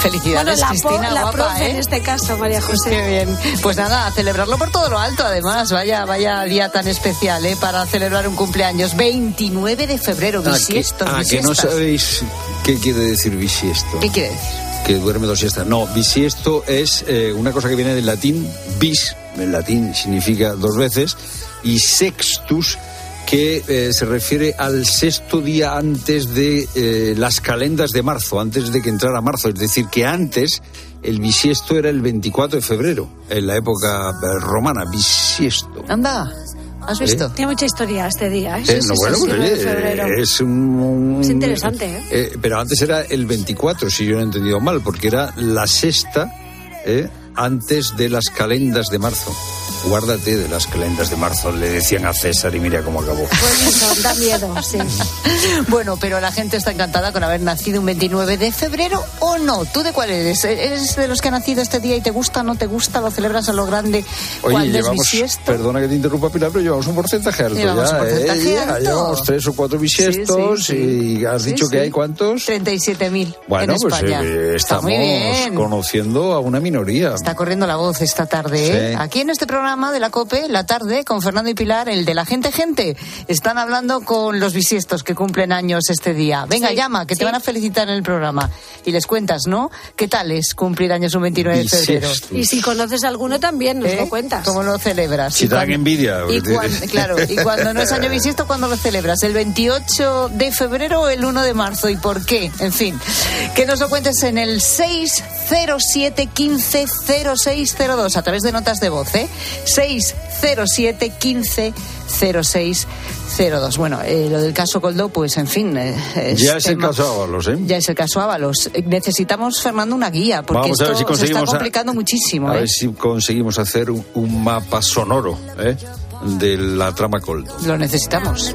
Felicidades, Bueno, la, Cristina, po- la guapa, profe ¿eh? en este caso, María José. Qué bien. Pues nada, a celebrarlo por todo lo alto, además. Vaya, vaya día tan especial, ¿eh? Para celebrar un cumpleaños. 29 de febrero, Ah, que, bisiesto, ah, que no sabéis qué quiere decir bisiesto. ¿Qué quiere decir? Que duerme dos siestas. No, bisiesto es eh, una cosa que viene del latín bis, en latín significa dos veces, y sextus, que eh, se refiere al sexto día antes de eh, las calendas de marzo, antes de que entrara marzo. Es decir, que antes el bisiesto era el 24 de febrero, en la época eh, romana, bisiesto. Anda, ¿has visto? Tiene mucha historia este día, ¿eh? Eh, Sí, no, sí, bueno, sí, pues, 9 de oye, febrero. es un, Es interesante, ¿eh? eh, pero antes era el 24, si yo no he entendido mal, porque era la sexta eh, antes de las calendas de marzo. Guárdate de las calendas de marzo, le decían a César y mira cómo acabó. Pues eso, da miedo, sí. Bueno, pero la gente está encantada con haber nacido un 29 de febrero o no. ¿Tú de cuál eres? ¿Eres de los que ha nacido este día y te gusta, no te gusta, lo celebras a lo grande Oye, cuando es llevamos, bisiesto? perdona que te interrumpa Pilar, pero llevamos un porcentaje alto Llevamos ya. un porcentaje ¿eh? Ya alto. Llevamos tres o cuatro bisiestos Sí, sí, y has dicho que hay cuántos. 37.000 Bueno, en pues España. eh, Está estamos muy bien. conociendo a una minoría. Está corriendo la voz esta tarde, ¿eh? Sí. Aquí en este programa de la COPE, la tarde, con Fernando y Pilar, el de la gente gente, están hablando con los bisiestos que cumplen años este día. Venga, Sí, llama, que sí. te van a felicitar en el programa. Y les cuentas, ¿no? ¿Qué tal es cumplir años un 29 de febrero? Y si conoces alguno también, nos ¿Eh? lo cuentas. ¿Cómo lo celebras? Si te dan envidia. Y claro, y cuando no es año bisiesto, ¿cuándo lo celebras? ¿El 28 de febrero o el 1 de marzo? ¿Y por qué? En fin, que nos lo cuentes en el 607 15 0602 a través de notas de voz, ¿eh? 607 15 0602. Bueno, eh, lo del caso Coldo, pues en fin. eh, Ya es el tema- caso Ábalos, ¿eh? Ya es el caso Ábalos. Necesitamos, Fernando, una guía, porque Vamos a ver esto si se está conseguimos a- complicando muchísimo. A ¿eh? ver si conseguimos hacer un, un mapa sonoro ¿eh? de la trama Coldo. Lo necesitamos.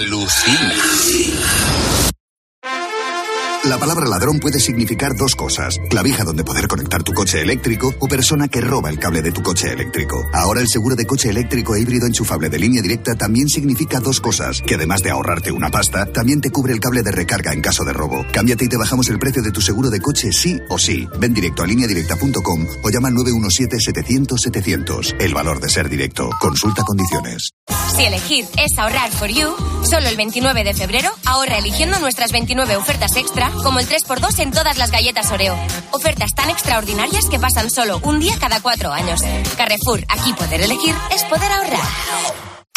Alucina. La palabra ladrón puede significar dos cosas. Clavija donde poder conectar tu coche eléctrico o persona que roba el cable de tu coche eléctrico. Ahora el seguro de coche eléctrico e híbrido enchufable de línea directa también significa dos cosas. Que además de ahorrarte una pasta, también te cubre el cable de recarga en caso de robo. Cámbiate y te bajamos el precio de tu seguro de coche sí o sí. Ven directo a lineadirecta.com o llama al 917-700-700. El valor de ser directo. Consulta condiciones. Si elegir es ahorrar for you, solo el 29 de febrero ahorra eligiendo nuestras 29 ofertas extra, como el 3x2 en todas las galletas Oreo. Ofertas tan extraordinarias que pasan solo un día cada cuatro años. Carrefour, aquí poder elegir es poder ahorrar.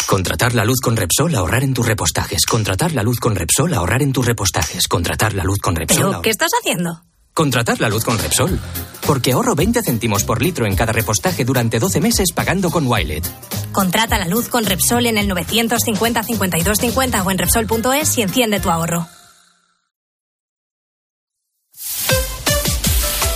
Contratar la luz con Repsol, ahorrar en tus repostajes. Contratar la luz con Repsol, ahorrar en tus repostajes. Contratar la luz con Repsol. ¿Pero qué estás haciendo? Contratar la luz con Repsol. Porque ahorro 20 céntimos por litro en cada repostaje durante 12 meses pagando con Wilet. Contrata la luz con Repsol en el 950 52 50 o en Repsol.es y enciende tu ahorro.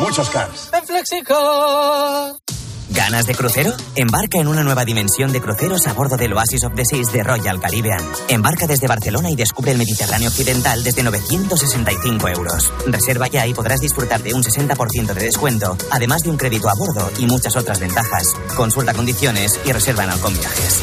muchos cars. En Flexicar. ¿Ganas de crucero? Embarca en una nueva dimensión de cruceros a bordo del Oasis of the Seas de Royal Caribbean. Embarca desde Barcelona y descubre el Mediterráneo Occidental desde 965 euros. Reserva ya y podrás disfrutar de un 60% de descuento, además de un crédito a bordo y muchas otras ventajas. Consulta condiciones y reserva en Alcon Viajes.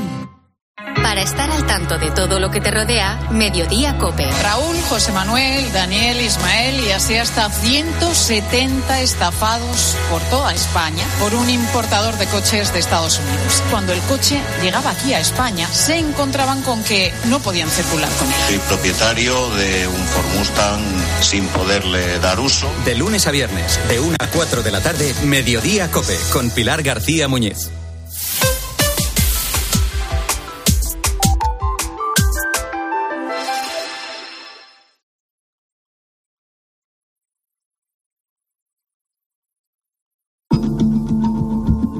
Para estar al tanto de todo lo que te rodea, Mediodía Cope. Raúl, José Manuel, Daniel, Ismael y así hasta 170 estafados por toda España por un importador de coches de Estados Unidos. Cuando el coche llegaba aquí a España, se encontraban con que no podían circular con él. Soy propietario de un Ford Mustang sin poderle dar uso. De lunes a viernes, de 1 a 4 de la tarde, Mediodía Cope, con Pilar García Muñiz.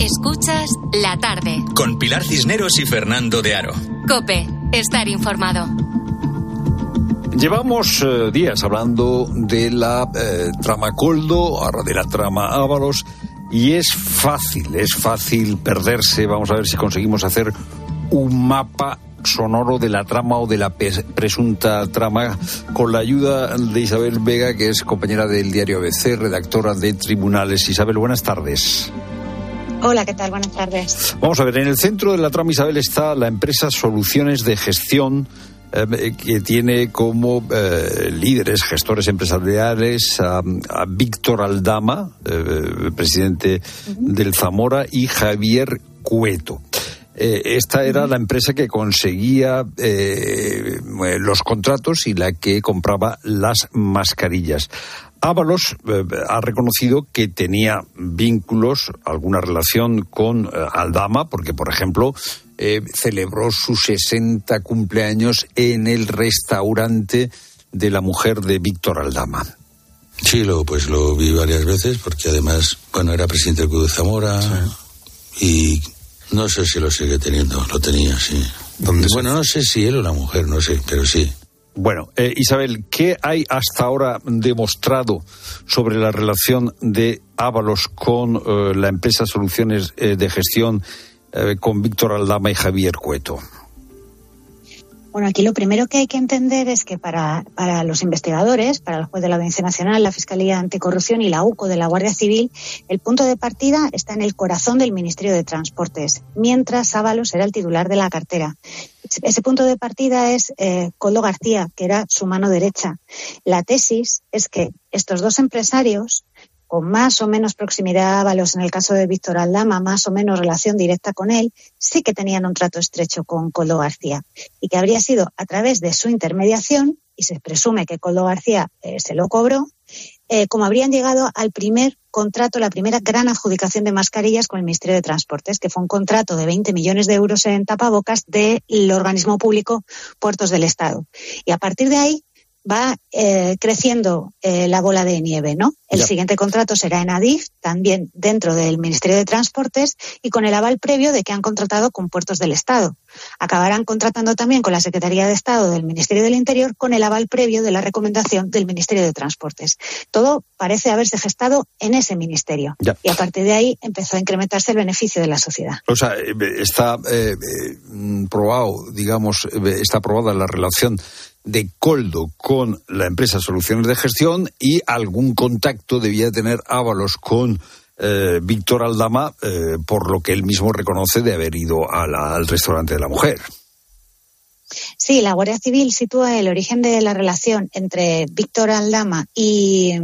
Escuchas la tarde. Con Pilar Cisneros y Fernando de Aro. Cope, estar informado. Llevamos eh, días hablando de la eh, trama Coldo, ahora de la trama Ábalos, y es fácil, es fácil perderse. Vamos a ver si conseguimos hacer un mapa sonoro de la trama o de la presunta trama con la ayuda de Isabel Vega, que es compañera del diario ABC, redactora de Tribunales. Isabel, buenas tardes. Hola, ¿qué tal? Buenas tardes. Vamos a ver, en el centro de la trama Isabel está la empresa Soluciones de Gestión eh, que tiene como eh, líderes, gestores empresariales a, Víctor Aldama, eh, presidente del Zamora, y Javier Cueto. esta era la empresa que conseguía los contratos y la que compraba las mascarillas. Ábalos eh, ha reconocido que tenía vínculos, alguna relación con eh, Aldama, porque, por ejemplo, eh, celebró sus 60 cumpleaños en el restaurante de la mujer de Víctor Aldama. Sí, lo, pues lo vi varias veces, porque además, bueno, era presidente del Club de Zamora y no sé si lo sigue teniendo, lo tenía, sí. Bueno, no sé si él o la mujer, no sé, pero sí. Bueno, eh, Isabel, ¿qué hay hasta ahora demostrado sobre la relación de Ábalos con eh, la empresa Soluciones eh, de Gestión con Víctor Aldama y Javier Cueto? Bueno, aquí lo primero que hay que entender es que para, para, los investigadores, para el juez de la Audiencia Nacional, la Fiscalía Anticorrupción y la UCO de la Guardia Civil, el punto de partida está en el corazón del Ministerio de Transportes, mientras Ábalos era el titular de la cartera. Ese punto de partida es eh, Coldo García, que era su mano derecha. La tesis es que estos dos empresarios con más o menos proximidad a Ábalos, en el caso de Víctor Aldama, más o menos relación directa con él, sí que tenían un trato estrecho con Coldo García y que habría sido a través de su intermediación, y se presume que Coldo García eh, se lo cobró, eh, como habrían llegado al primer contrato, la primera gran adjudicación de mascarillas con el Ministerio de Transportes, que fue un contrato de 20 millones de euros en tapabocas del organismo público Puertos del Estado. Y a partir de ahí va eh, creciendo eh, la bola de nieve, ¿no? El siguiente contrato será en Adif, también dentro del Ministerio de Transportes y con el aval previo de que han contratado con puertos del Estado. Acabarán contratando también con la Secretaría de Estado del Ministerio del Interior con el aval previo de la recomendación del Ministerio de Transportes. Todo parece haberse gestado en ese ministerio. Y a partir de ahí empezó a incrementarse el beneficio de la sociedad. O sea, eh, está probado, digamos, está aprobada la relación de Coldo con la empresa Soluciones de Gestión y algún contacto debía tener Ábalos con eh, Víctor Aldama, eh, por lo que él mismo reconoce de haber ido al restaurante de la mujer. Sí, la Guardia Civil sitúa el origen de la relación entre Víctor Aldama y,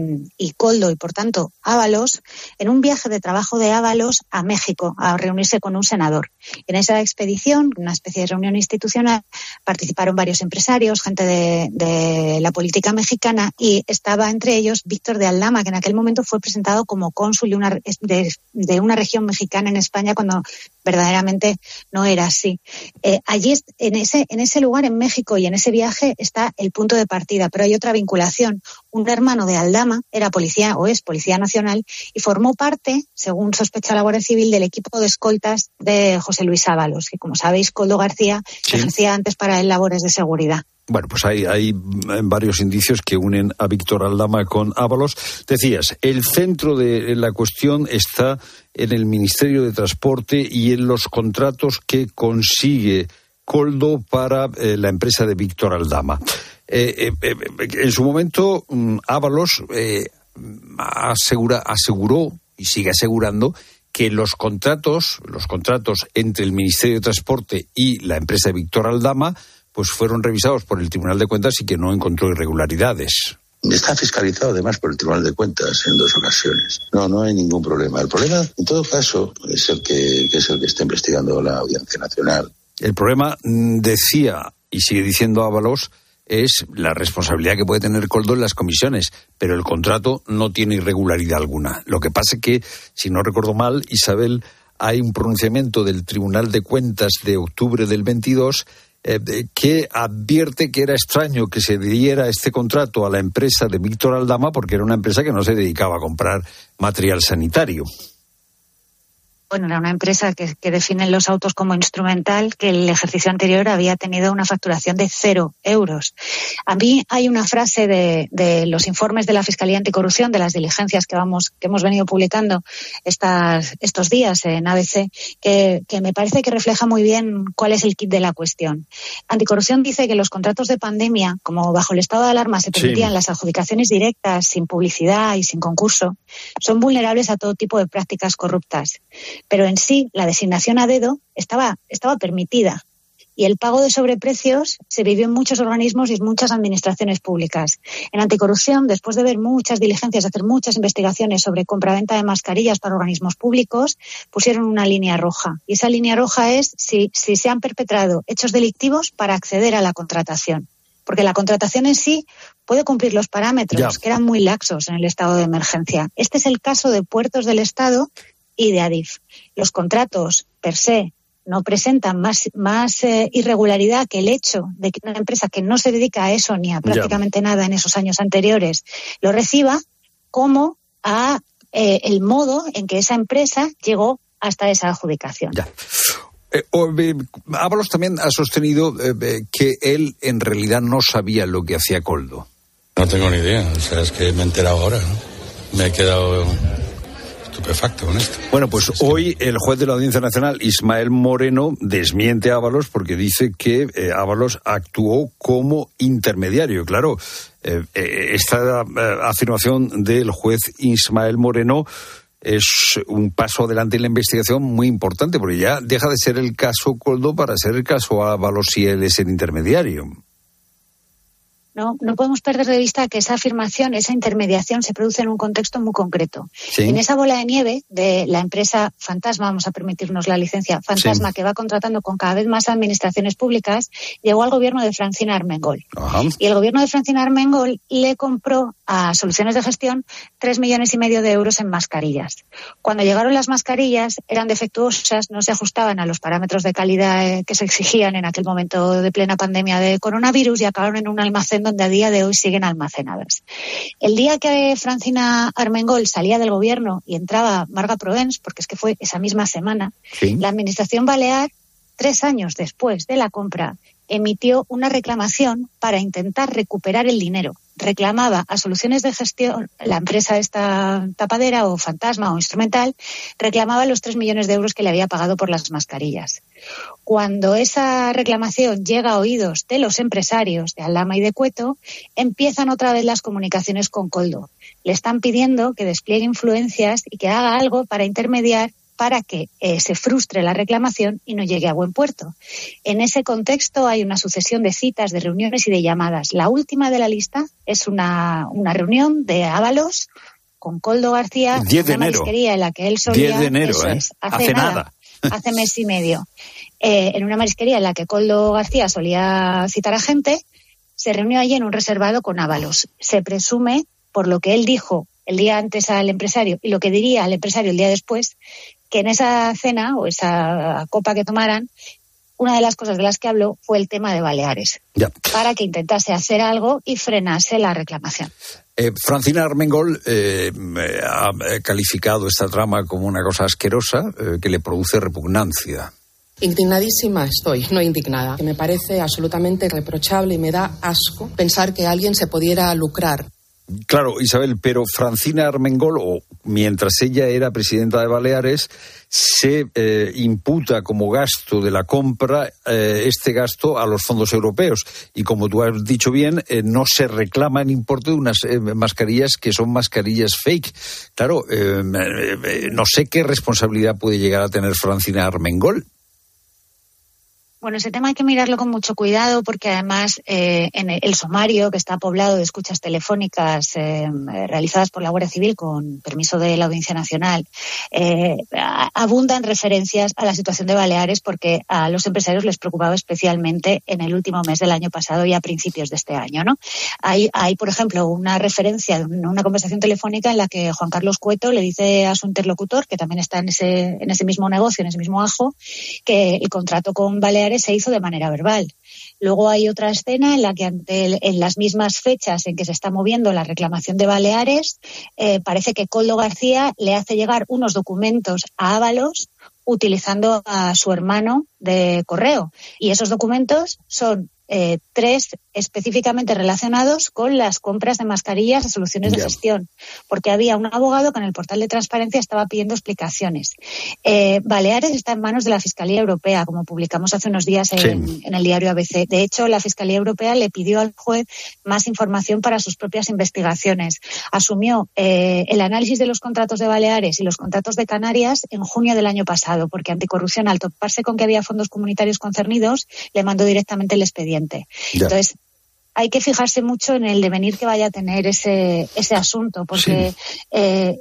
Coldo y, por tanto, Ábalos en un viaje de trabajo de Ábalos a México a reunirse con un senador. En esa expedición, una especie de reunión institucional, participaron varios empresarios, gente de, de la política mexicana y estaba entre ellos Víctor de Aldama, que en aquel momento fue presentado como cónsul de una, de, de una región mexicana en España cuando verdaderamente no era así. Eh, allí, en ese, en ese lugar, en México y en ese viaje, está el punto de partida, pero hay otra vinculación. Un hermano de Aldama era policía o es policía nacional y formó parte, según sospecha la Guardia Civil, del equipo de escoltas de José Luis Ábalos, que como sabéis, Coldo García sí. ejercía antes para él labores de seguridad. Bueno, pues hay, hay, varios indicios que unen a Víctor Aldama con Ábalos. Decías, el centro de la cuestión está en el Ministerio de Transporte y en los contratos que consigue Coldo para eh, la empresa de Víctor Aldama. Eh, eh, en su momento, mm, Ábalos asegura, aseguró y sigue asegurando que los contratos, los contratos entre el Ministerio de Transporte y la empresa de Víctor Aldama, pues fueron revisados por el Tribunal de Cuentas y que no encontró irregularidades. Está fiscalizado además por el Tribunal de Cuentas en dos ocasiones. No, no hay ningún problema. El problema, en todo caso, es el que, que es el que está investigando la Audiencia Nacional. El problema, mm, decía y sigue diciendo Ábalos, es la responsabilidad que puede tener Coldo en las comisiones, pero el contrato no tiene irregularidad alguna. Lo que pasa es que, si no recuerdo mal, Isabel, hay un pronunciamiento del Tribunal de Cuentas de octubre del 22 eh, que advierte que era extraño que se diera este contrato a la empresa de Víctor Aldama porque era una empresa que no se dedicaba a comprar material sanitario bueno, era una empresa que, que, define los autos como instrumental, que el ejercicio anterior había tenido una facturación de cero euros. A mí hay una frase de, de los informes de la Fiscalía Anticorrupción, de las diligencias que vamos, que hemos venido publicando estas, estos días en ABC, que, que me parece que refleja muy bien cuál es el kit de la cuestión. Anticorrupción dice que los contratos de pandemia, como bajo el estado de alarma se permitían sí. las adjudicaciones directas, sin publicidad y sin concurso, son vulnerables a todo tipo de prácticas corruptas pero en sí la designación a dedo estaba, estaba permitida. Y el pago de sobreprecios se vivió en muchos organismos y en muchas administraciones públicas. En anticorrupción, después de ver muchas diligencias, hacer muchas investigaciones sobre compraventa de mascarillas para organismos públicos, pusieron una línea roja. Y esa línea roja es si, si se han perpetrado hechos delictivos para acceder a la contratación porque la contratación en sí puede cumplir los parámetros ya. que eran muy laxos en el estado de emergencia. Este es el caso de puertos del Estado y de Adif. Los contratos per se no presentan más, más eh, irregularidad que el hecho de que una empresa que no se dedica a eso ni a prácticamente nada en esos años anteriores lo reciba, como a eh, el modo en que esa empresa llegó hasta esa adjudicación. Ya. Eh, Ábalos también ha sostenido eh, que él en realidad no sabía lo que hacía Coldo. No tengo ni idea, o sea, es que me he enterado ahora, ¿no? Me he quedado estupefacto con esto. Bueno, pues hoy el juez de la Audiencia Nacional, Ismael Moreno, desmiente a Ábalos porque dice que eh, Ábalos actuó como intermediario. Claro, eh, eh esta eh, afirmación del juez Ismael Moreno es un paso adelante en la investigación muy importante, porque ya deja de ser el caso Coldo para ser el caso Ábalos si él es el intermediario. No, no podemos perder de vista que esa afirmación, esa intermediación se produce en un contexto muy concreto. Sí. En esa bola de nieve de la empresa Fantasma, vamos a permitirnos la licencia Fantasma, sí. que va contratando con cada vez más administraciones públicas, llegó al gobierno de Francina Armengol. Ajá. Y el gobierno de Francina Armengol le compró a Soluciones de Gestión tres millones y medio de euros en mascarillas. Cuando llegaron las mascarillas, eran defectuosas, no se ajustaban a los parámetros de calidad eh, que se exigían en aquel momento de plena pandemia de coronavirus y acabaron en un almacén donde a día de hoy siguen almacenadas. El día que Francina Armengol salía del gobierno y entraba Marga Provence, porque es que fue esa misma semana, sí. la Administración Balear, tres años después de la compra, emitió una reclamación para intentar recuperar el dinero. Reclamaba a soluciones de gestión, la empresa esta tapadera o fantasma o instrumental, reclamaba los tres millones de euros que le había pagado por las mascarillas. Cuando esa reclamación llega a oídos de los empresarios de Alama y de Cueto, empiezan otra vez las comunicaciones con Coldo. Le están pidiendo que despliegue influencias y que haga algo para intermediar para que eh, se frustre la reclamación y no llegue a buen puerto. En ese contexto hay una sucesión de citas, de reuniones y de llamadas. La última de la lista es una, una reunión de Ábalos con Coldo García, de una marisquería en la que él solía... 10 de enero, eso ¿eh? es, Hace nada. hace mes y medio, eh, en una marisquería en la que Coldo García solía citar a gente, se reunió allí en un reservado con Ábalos. Se presume, por lo que él dijo el día antes al empresario y lo que diría al empresario el día después, que en esa cena o esa copa que tomaran, una de las cosas de las que habló fue el tema de Baleares, Ya. para que intentase hacer algo y frenase la reclamación. Eh, Francina Armengol eh, ha eh, calificado esta trama como una cosa asquerosa eh, que le produce repugnancia. Indignadísima estoy, no indignada. Que me parece absolutamente reprochable y me da asco pensar que alguien se pudiera lucrar Claro, Isabel, pero Francina Armengol, o mientras ella era presidenta de Baleares, se eh, imputa como gasto de la compra eh, este gasto a los fondos europeos. Y como tú has dicho bien, eh, no se reclama en importe de unas mascarillas que son mascarillas fake. Claro, no sé qué responsabilidad puede llegar a tener Francina Armengol. Bueno, ese tema hay que mirarlo con mucho cuidado porque además eh, en el, sumario que está poblado de escuchas telefónicas eh, realizadas por la Guardia Civil con permiso de la Audiencia Nacional eh, abundan referencias a la situación de Baleares porque a los empresarios les preocupaba especialmente en el último mes del año pasado y a principios de este año. ¿no? Hay, hay, por ejemplo, una referencia, una conversación telefónica en la que Juan Carlos Cueto le dice a su interlocutor, que también está en ese, en ese mismo negocio, en ese mismo ajo, que el contrato con Baleares se hizo de manera verbal. Luego hay otra escena en la que en las mismas fechas en que se está moviendo la reclamación de Baleares, eh, parece que Coldo García le hace llegar unos documentos a Ábalos utilizando a su hermano de correo. Y esos documentos son eh, tres específicamente relacionados con las compras de mascarillas a soluciones de gestión, porque había un abogado que en el portal de transparencia estaba pidiendo explicaciones. Eh, Baleares está en manos de la Fiscalía Europea, como publicamos hace unos días en, Sí. en el diario ABC. De hecho, la Fiscalía Europea le pidió al juez más información para sus propias investigaciones. Asumió eh, el análisis de los contratos de Baleares y los contratos de Canarias en junio del año pasado, porque Anticorrupción, al toparse con que había fondos comunitarios concernidos, le mandó directamente el expediente. Ya. Entonces, hay que fijarse mucho en el devenir que vaya a tener ese, ese asunto, porque eh,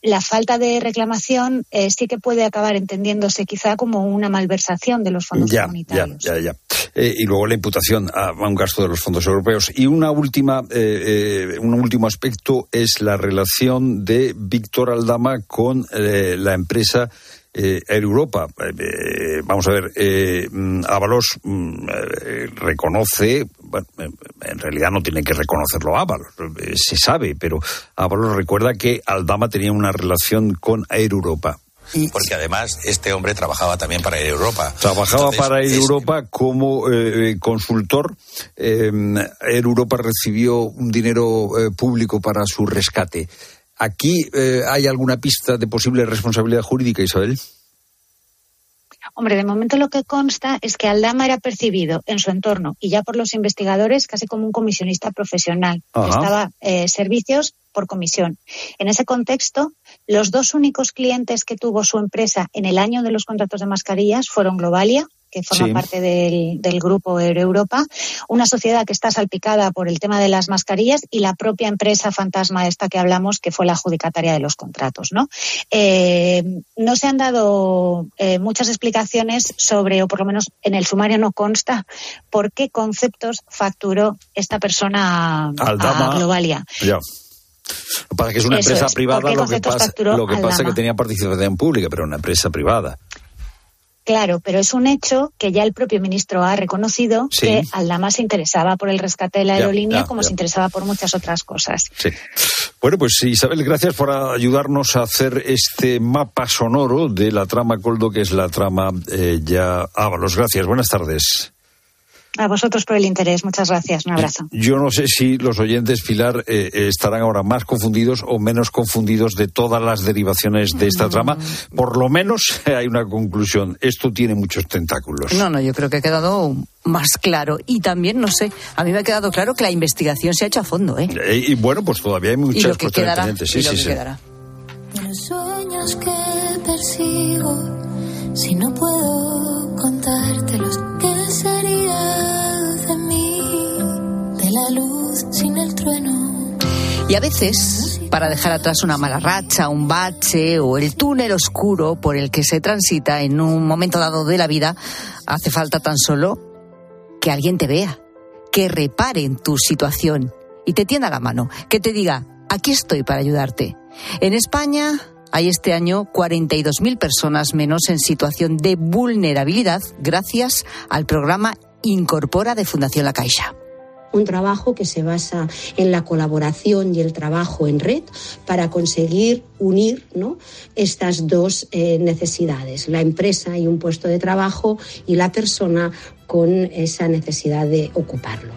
la falta de reclamación eh, sí que puede acabar entendiéndose quizá como una malversación de los fondos Ya, ya, comunitarios. ya, ya. Eh, y luego la imputación a, a un gasto de los fondos europeos. Y una última, eh, un último aspecto es la relación de Víctor Aldama con la empresa eh, Air Europa. Eh, eh, vamos a ver, eh, mm, Ábalos mm, eh, reconoce, bueno, en realidad no tiene que reconocerlo Ábalos, eh, se sabe, pero Ábalos recuerda que Aldama tenía una relación con Air Europa. Porque además este hombre trabajaba también para Air Europa. Trabajaba Entonces, para Air es- Europa como eh, consultor. Eh, Air Europa recibió un dinero eh, público para su rescate. ¿Aquí eh, hay alguna pista de posible responsabilidad jurídica, Isabel? Hombre, de momento lo que consta es que Aldama era percibido en su entorno y ya por los investigadores casi como un comisionista profesional. Ajá. Prestaba eh, servicios por comisión. En ese contexto, los dos únicos clientes que tuvo su empresa en el año de los contratos de mascarillas fueron Globalia, que forma Sí. parte del, del grupo Europa, una sociedad que está salpicada por el tema de las mascarillas y la propia empresa fantasma esta que hablamos, que fue la adjudicataria de los contratos. ¿no? Eh, no se han dado eh, muchas explicaciones sobre, o por lo menos en el sumario no consta, por qué conceptos facturó esta persona a, Aldama. a Globalia. Ya. Lo que pasa es que es una Eso empresa es, privada, ¿por qué lo que pasa, lo que pasa es que tenía participación pública, pero una empresa privada. Claro, pero es un hecho que ya el propio ministro ha reconocido Sí. que Aldama se interesaba por el rescate de la Ya, aerolínea ya, como ya. se interesaba por muchas otras cosas. Sí. Bueno, pues Isabel, gracias por ayudarnos a hacer este mapa sonoro de la trama Coldo, que es la trama eh, ya Ábalos. Gracias, buenas tardes. A vosotros por el interés. Muchas gracias. Un abrazo. Yo no sé si los oyentes, Pilar, eh, eh, estarán ahora más confundidos o menos confundidos de todas las derivaciones de esta trama. Por lo menos hay una conclusión. Esto tiene muchos tentáculos. No, no, yo creo que ha quedado más claro. Y también, no sé, a mí me ha quedado claro que la investigación se ha hecho a fondo, ¿eh? Eh, y bueno, pues todavía hay y muchas lo que quedará. pendientes. Sí, y lo sí, que sí. quedará. los sueños que persigo, si no puedo contártelos, ¿qué Y a veces, para dejar atrás una mala racha, un bache o el túnel oscuro por el que se transita en un momento dado de la vida, hace falta tan solo que alguien te vea, que repare en tu situación y te tienda la mano, que te diga, aquí estoy para ayudarte. En España hay este año 42.000 personas menos en situación de vulnerabilidad gracias al programa Incorpora de Fundación La Caixa un trabajo que se basa en la colaboración y el trabajo en red para conseguir unir ¿no? estas dos eh, necesidades, la empresa y un puesto de trabajo y la persona con esa necesidad de ocuparlo.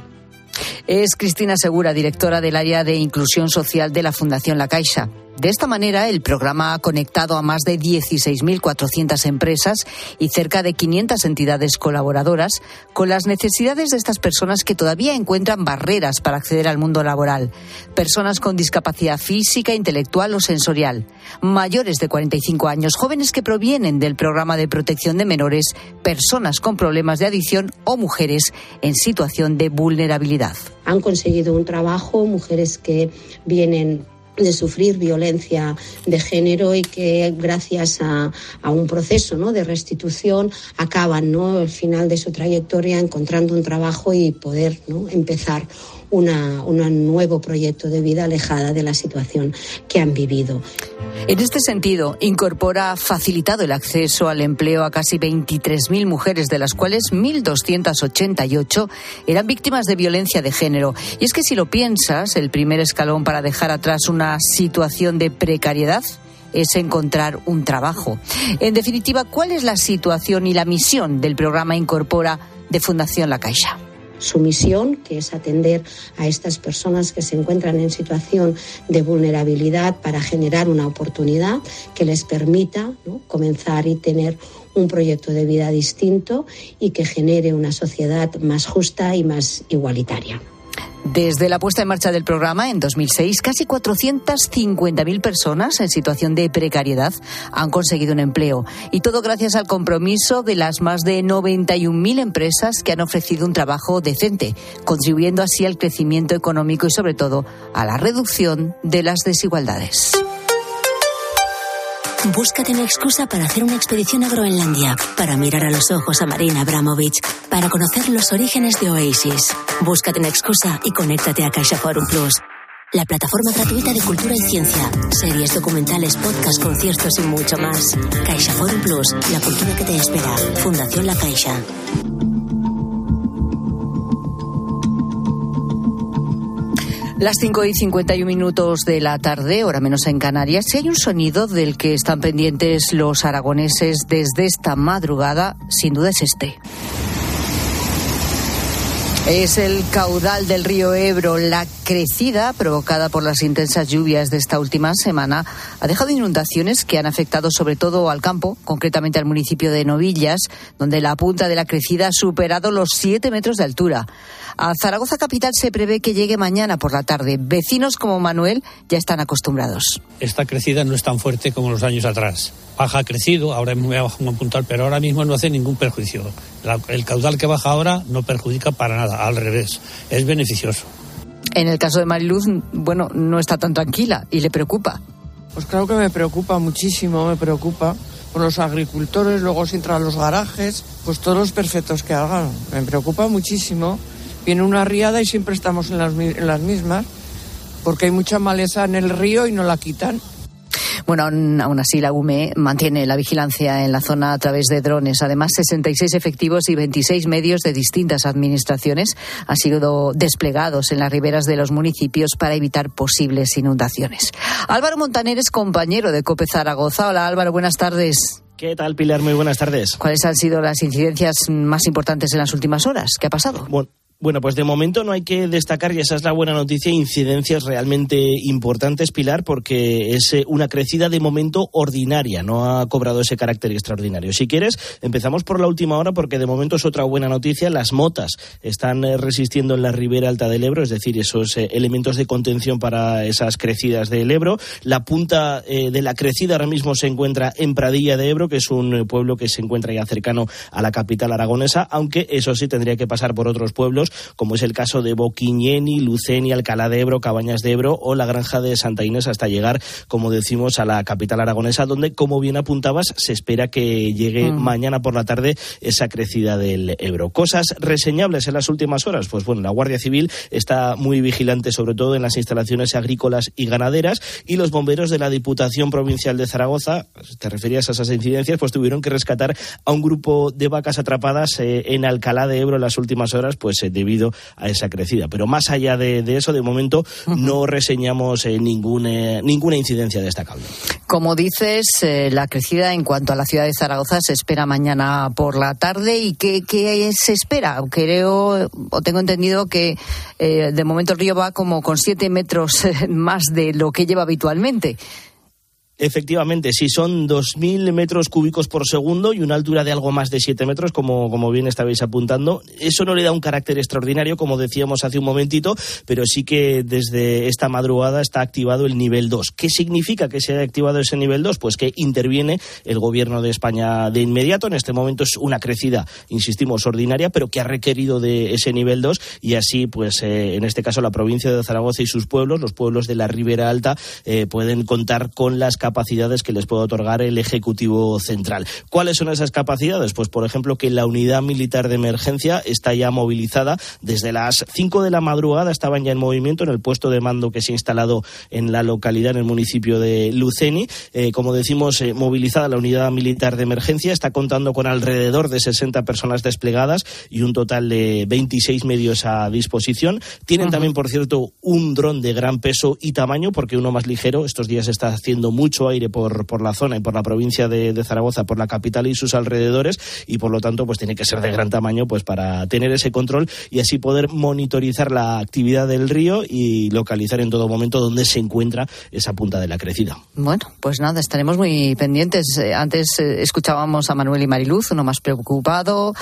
Es Cristina Segura, directora del área de inclusión social de la Fundación La Caixa. De esta manera, el programa ha conectado a más de 16.400 empresas y cerca de 500 entidades colaboradoras con las necesidades de estas personas que todavía encuentran barreras para acceder al mundo laboral. Personas con discapacidad física, intelectual o sensorial, mayores de 45 años, jóvenes que provienen del programa de protección de menores, personas con problemas de adicción o mujeres en situación de vulnerabilidad. Han conseguido un trabajo, mujeres que vienen de sufrir violencia de género y que gracias a, un proceso ¿no? de restitución acaban ¿no? al final de su trayectoria encontrando un trabajo y poder ¿no? empezar un nuevo proyecto de vida alejada de la situación que han vivido. En este sentido, Incorpora ha facilitado el acceso al empleo a casi 23.000 mujeres, de las cuales 1.288 eran víctimas de violencia de género. Y es que si lo piensas, el primer escalón para dejar atrás una situación de precariedad es encontrar un trabajo. En definitiva, ¿cuál es la situación y la misión del programa Incorpora de Fundación La Caixa? Su misión, que es atender a estas personas que se encuentran en situación de vulnerabilidad para generar una oportunidad que les permita comenzar y tener un proyecto de vida distinto y que genere una sociedad más justa y más igualitaria. Desde la puesta en marcha del programa en 2006, casi 450.000 personas en situación de precariedad han conseguido un empleo. Y todo gracias al compromiso de las más de 91.000 empresas que han ofrecido un trabajo decente, contribuyendo así al crecimiento económico y, sobre todo, a la reducción de las desigualdades. Búscate una excusa para hacer una expedición a Groenlandia, para mirar a los ojos a Marina Abramovich, para conocer los orígenes de Oasis. Búscate una excusa y conéctate a Caixa Forum Plus. La plataforma gratuita de cultura y ciencia, series, documentales, podcasts, conciertos y mucho más. Caixa Forum Plus, la cultura que te espera. Fundación La Caixa. Las 5 y 51 minutos de la tarde, hora menos en Canarias, si hay un sonido del que están pendientes los aragoneses desde esta madrugada, sin duda es este. Es el caudal del río Ebro. La crecida provocada por las intensas lluvias de esta última semana ha dejado inundaciones que han afectado sobre todo al campo, concretamente al municipio de Novillas, donde la punta de la crecida ha superado los 7 metros de altura. A Zaragoza capital se prevé que llegue mañana por la tarde. Vecinos como Manuel ya están acostumbrados. Esta crecida no es tan fuerte como los años atrás. Baja crecido, ahora me voy a bajar un puntual, pero ahora mismo no hace ningún perjuicio. el caudal que baja ahora no perjudica para nada, al revés, es beneficioso. En el caso de Mariluz, bueno, no está tan tranquila y le preocupa. Pues claro que me preocupa muchísimo, me preocupa. Con los agricultores, luego si entran a los garajes, pues todos los perfectos que hagan. Me preocupa muchísimo viene una riada y siempre estamos en las, en las mismas, porque hay mucha maleza en el río y no la quitan. Bueno, aún así la UME mantiene la vigilancia en la zona a través de drones. Además, 66 efectivos y 26 medios de distintas administraciones han sido desplegados en las riberas de los municipios para evitar posibles inundaciones. Álvaro Montaner es compañero de COPE Zaragoza. Hola Álvaro, buenas tardes. ¿Qué tal, Pilar? Muy buenas tardes. ¿Cuáles han sido las incidencias más importantes en las últimas horas? ¿Qué ha pasado? Bueno, Bueno, pues de momento no hay que destacar, y esa es la buena noticia, incidencias realmente importantes, Pilar, porque es eh, una crecida de momento ordinaria, no ha cobrado ese carácter extraordinario. Si quieres, empezamos por la última hora, porque de momento es otra buena noticia. Las motas están eh, resistiendo en la ribera alta del Ebro, es decir, esos eh, elementos de contención para esas crecidas del Ebro. La punta de la crecida ahora mismo se encuentra en Pradilla de Ebro, que es un pueblo que se encuentra ya cercano a la capital aragonesa, aunque eso sí tendría que pasar por otros pueblos como es el caso de Boquiñeni, Luceni, Alcalá de Ebro, Cabañas de Ebro o la granja de Santa Inés hasta llegar, como decimos, a la capital aragonesa, donde, como bien apuntabas, se espera que llegue mm. mañana por la tarde esa crecida del Ebro. Cosas reseñables en las últimas horas, pues bueno, la Guardia Civil está muy vigilante sobre todo en las instalaciones agrícolas y ganaderas y los bomberos de la Diputación Provincial de Zaragoza, te referías a esas incidencias, pues tuvieron que rescatar a un grupo de vacas atrapadas eh, en Alcalá de Ebro en las últimas horas, pues eh, debido a esa crecida. Pero más allá de, eso, de momento no reseñamos eh, ninguna, ninguna incidencia destacable. Como dices, eh, la crecida en cuanto a la ciudad de Zaragoza se espera mañana por la tarde. ¿Y qué, se espera? Creo, o tengo entendido que eh, de momento el río va como con siete metros más de lo que lleva habitualmente. Efectivamente, sí, son 2.000 metros cúbicos por segundo y una altura de algo más de 7 metros, como, como bien estabais apuntando. Eso no le da un carácter extraordinario, como decíamos hace un momentito, pero sí que desde esta madrugada está activado el nivel 2. ¿Qué significa que se haya activado ese nivel 2? Pues que interviene el gobierno de España de inmediato. En este momento es una crecida, insistimos, ordinaria, pero que ha requerido de ese nivel 2 y así, pues eh, en este caso, la provincia de Zaragoza y sus pueblos, los pueblos de la Ribera Alta, eh, pueden contar con las capacidades capacidades que les puede otorgar el Ejecutivo Central. ¿Cuáles son esas capacidades? Pues, por ejemplo, que la unidad militar de emergencia está ya movilizada desde las 5 de la madrugada, estaban ya en movimiento en el puesto de mando que se ha instalado en la localidad, en el municipio de Luceni. Eh, como decimos, eh, movilizada la unidad militar de emergencia, está contando con alrededor de 60 personas desplegadas y un total de 26 medios a disposición. Tienen también, por cierto, un dron de gran peso y tamaño, porque uno más ligero estos días está haciendo mucho aire por, por la zona y por la provincia de, Zaragoza, por la capital y sus alrededores, y por lo tanto, pues tiene que ser de gran tamaño pues para tener ese control y así poder monitorizar la actividad del río y localizar en todo momento dónde se encuentra esa punta de la crecida. Bueno, pues nada, estaremos muy pendientes. Eh, antes eh, escuchábamos a Manuel y Mariluz, uno más preocupado,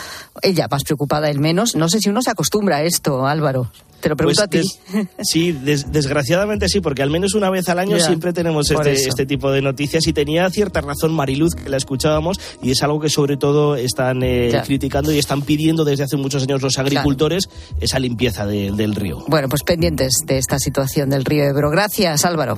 ella más preocupada, el menos. No sé si uno se acostumbra a esto, Álvaro. Te lo pregunto pues a ti. sí, desgraciadamente sí, porque al menos una vez al año siempre tenemos este, este, tipo de noticias y tenía cierta razón Mariluz que la escuchábamos y es algo que sobre todo están eh, criticando y están pidiendo desde hace muchos años los agricultores esa limpieza del río. Bueno, pues pendientes de esta situación del río Ebro. Gracias, Álvaro.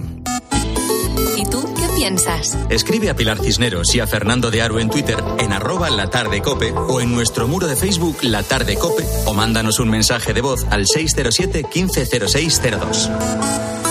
¿Y tú qué piensas? Escribe a Pilar Cisneros y a Fernando de Aro en Twitter en arroba la tarde cope o en nuestro muro de Facebook La Tarde Cope o mándanos un mensaje de voz al 607 150602.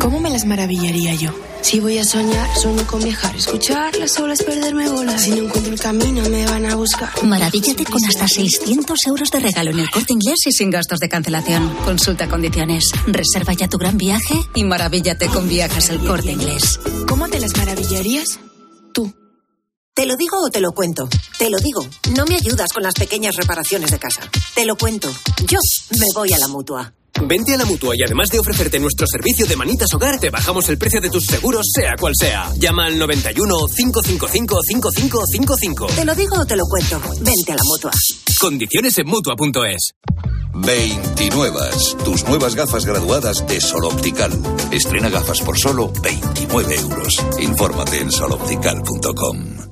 ¿Cómo me las maravillaría yo? Si voy a soñar, sueño con viajar, escuchar las olas, perderme bolas. Si no encuentro el camino, me van a buscar. Maravíllate con hasta 600 euros de regalo en el corte inglés y sin gastos de cancelación. Consulta condiciones. Reserva ya tu gran viaje y maravíllate con viajes el corte inglés. ¿Cómo te las maravillarías? ¿Te lo digo o te lo cuento? Te lo digo. No me ayudas con las pequeñas reparaciones de casa. Te lo cuento. Yo me voy a la mutua. Vente a la mutua y además de ofrecerte nuestro servicio de manitas hogar, te bajamos el precio de tus seguros, sea cual sea. Llama al 91 555 5555. Te lo digo o te lo cuento. Vente a la mutua. Condiciones en mutua.es. 29. Tus nuevas gafas graduadas de Sol Optical. Estrena gafas por solo 29 euros. Infórmate en soloptical.com.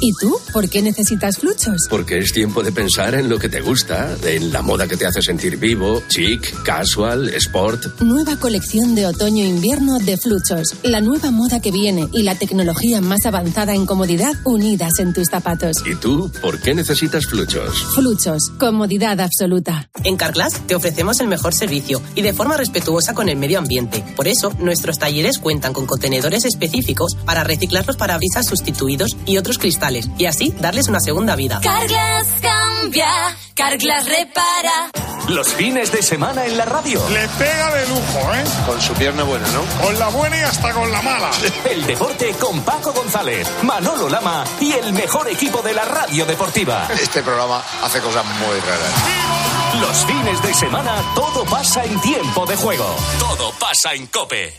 ¿Y tú? ¿Por qué necesitas fluchos? Porque es tiempo de pensar en lo que te gusta, en la moda que te hace sentir vivo, chic, casual, sport. Nueva colección de otoño-invierno de fluchos. La nueva moda que viene y la tecnología más avanzada en comodidad unidas en tus zapatos. ¿Y tú? ¿Por qué necesitas fluchos? Fluchos. Comodidad absoluta. En Carglass te ofrecemos el mejor servicio y de forma respetuosa con el medio ambiente. Por eso, nuestros talleres cuentan con contenedores específicos para reciclar los parabrisas sustituidos y otros cristales y así darles una segunda vida. Carglass cambia, Carglass repara. Los fines de semana en la radio. Le pega de lujo, ¿eh? Con su pierna buena, ¿no? Con la buena y hasta con la mala. El deporte con Paco González, Manolo Lama y el mejor equipo de la radio deportiva. Este programa hace cosas muy raras. Los fines de semana todo pasa en tiempo de juego. Todo pasa en cope.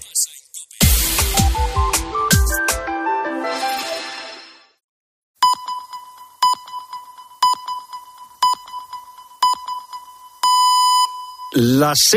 Las seis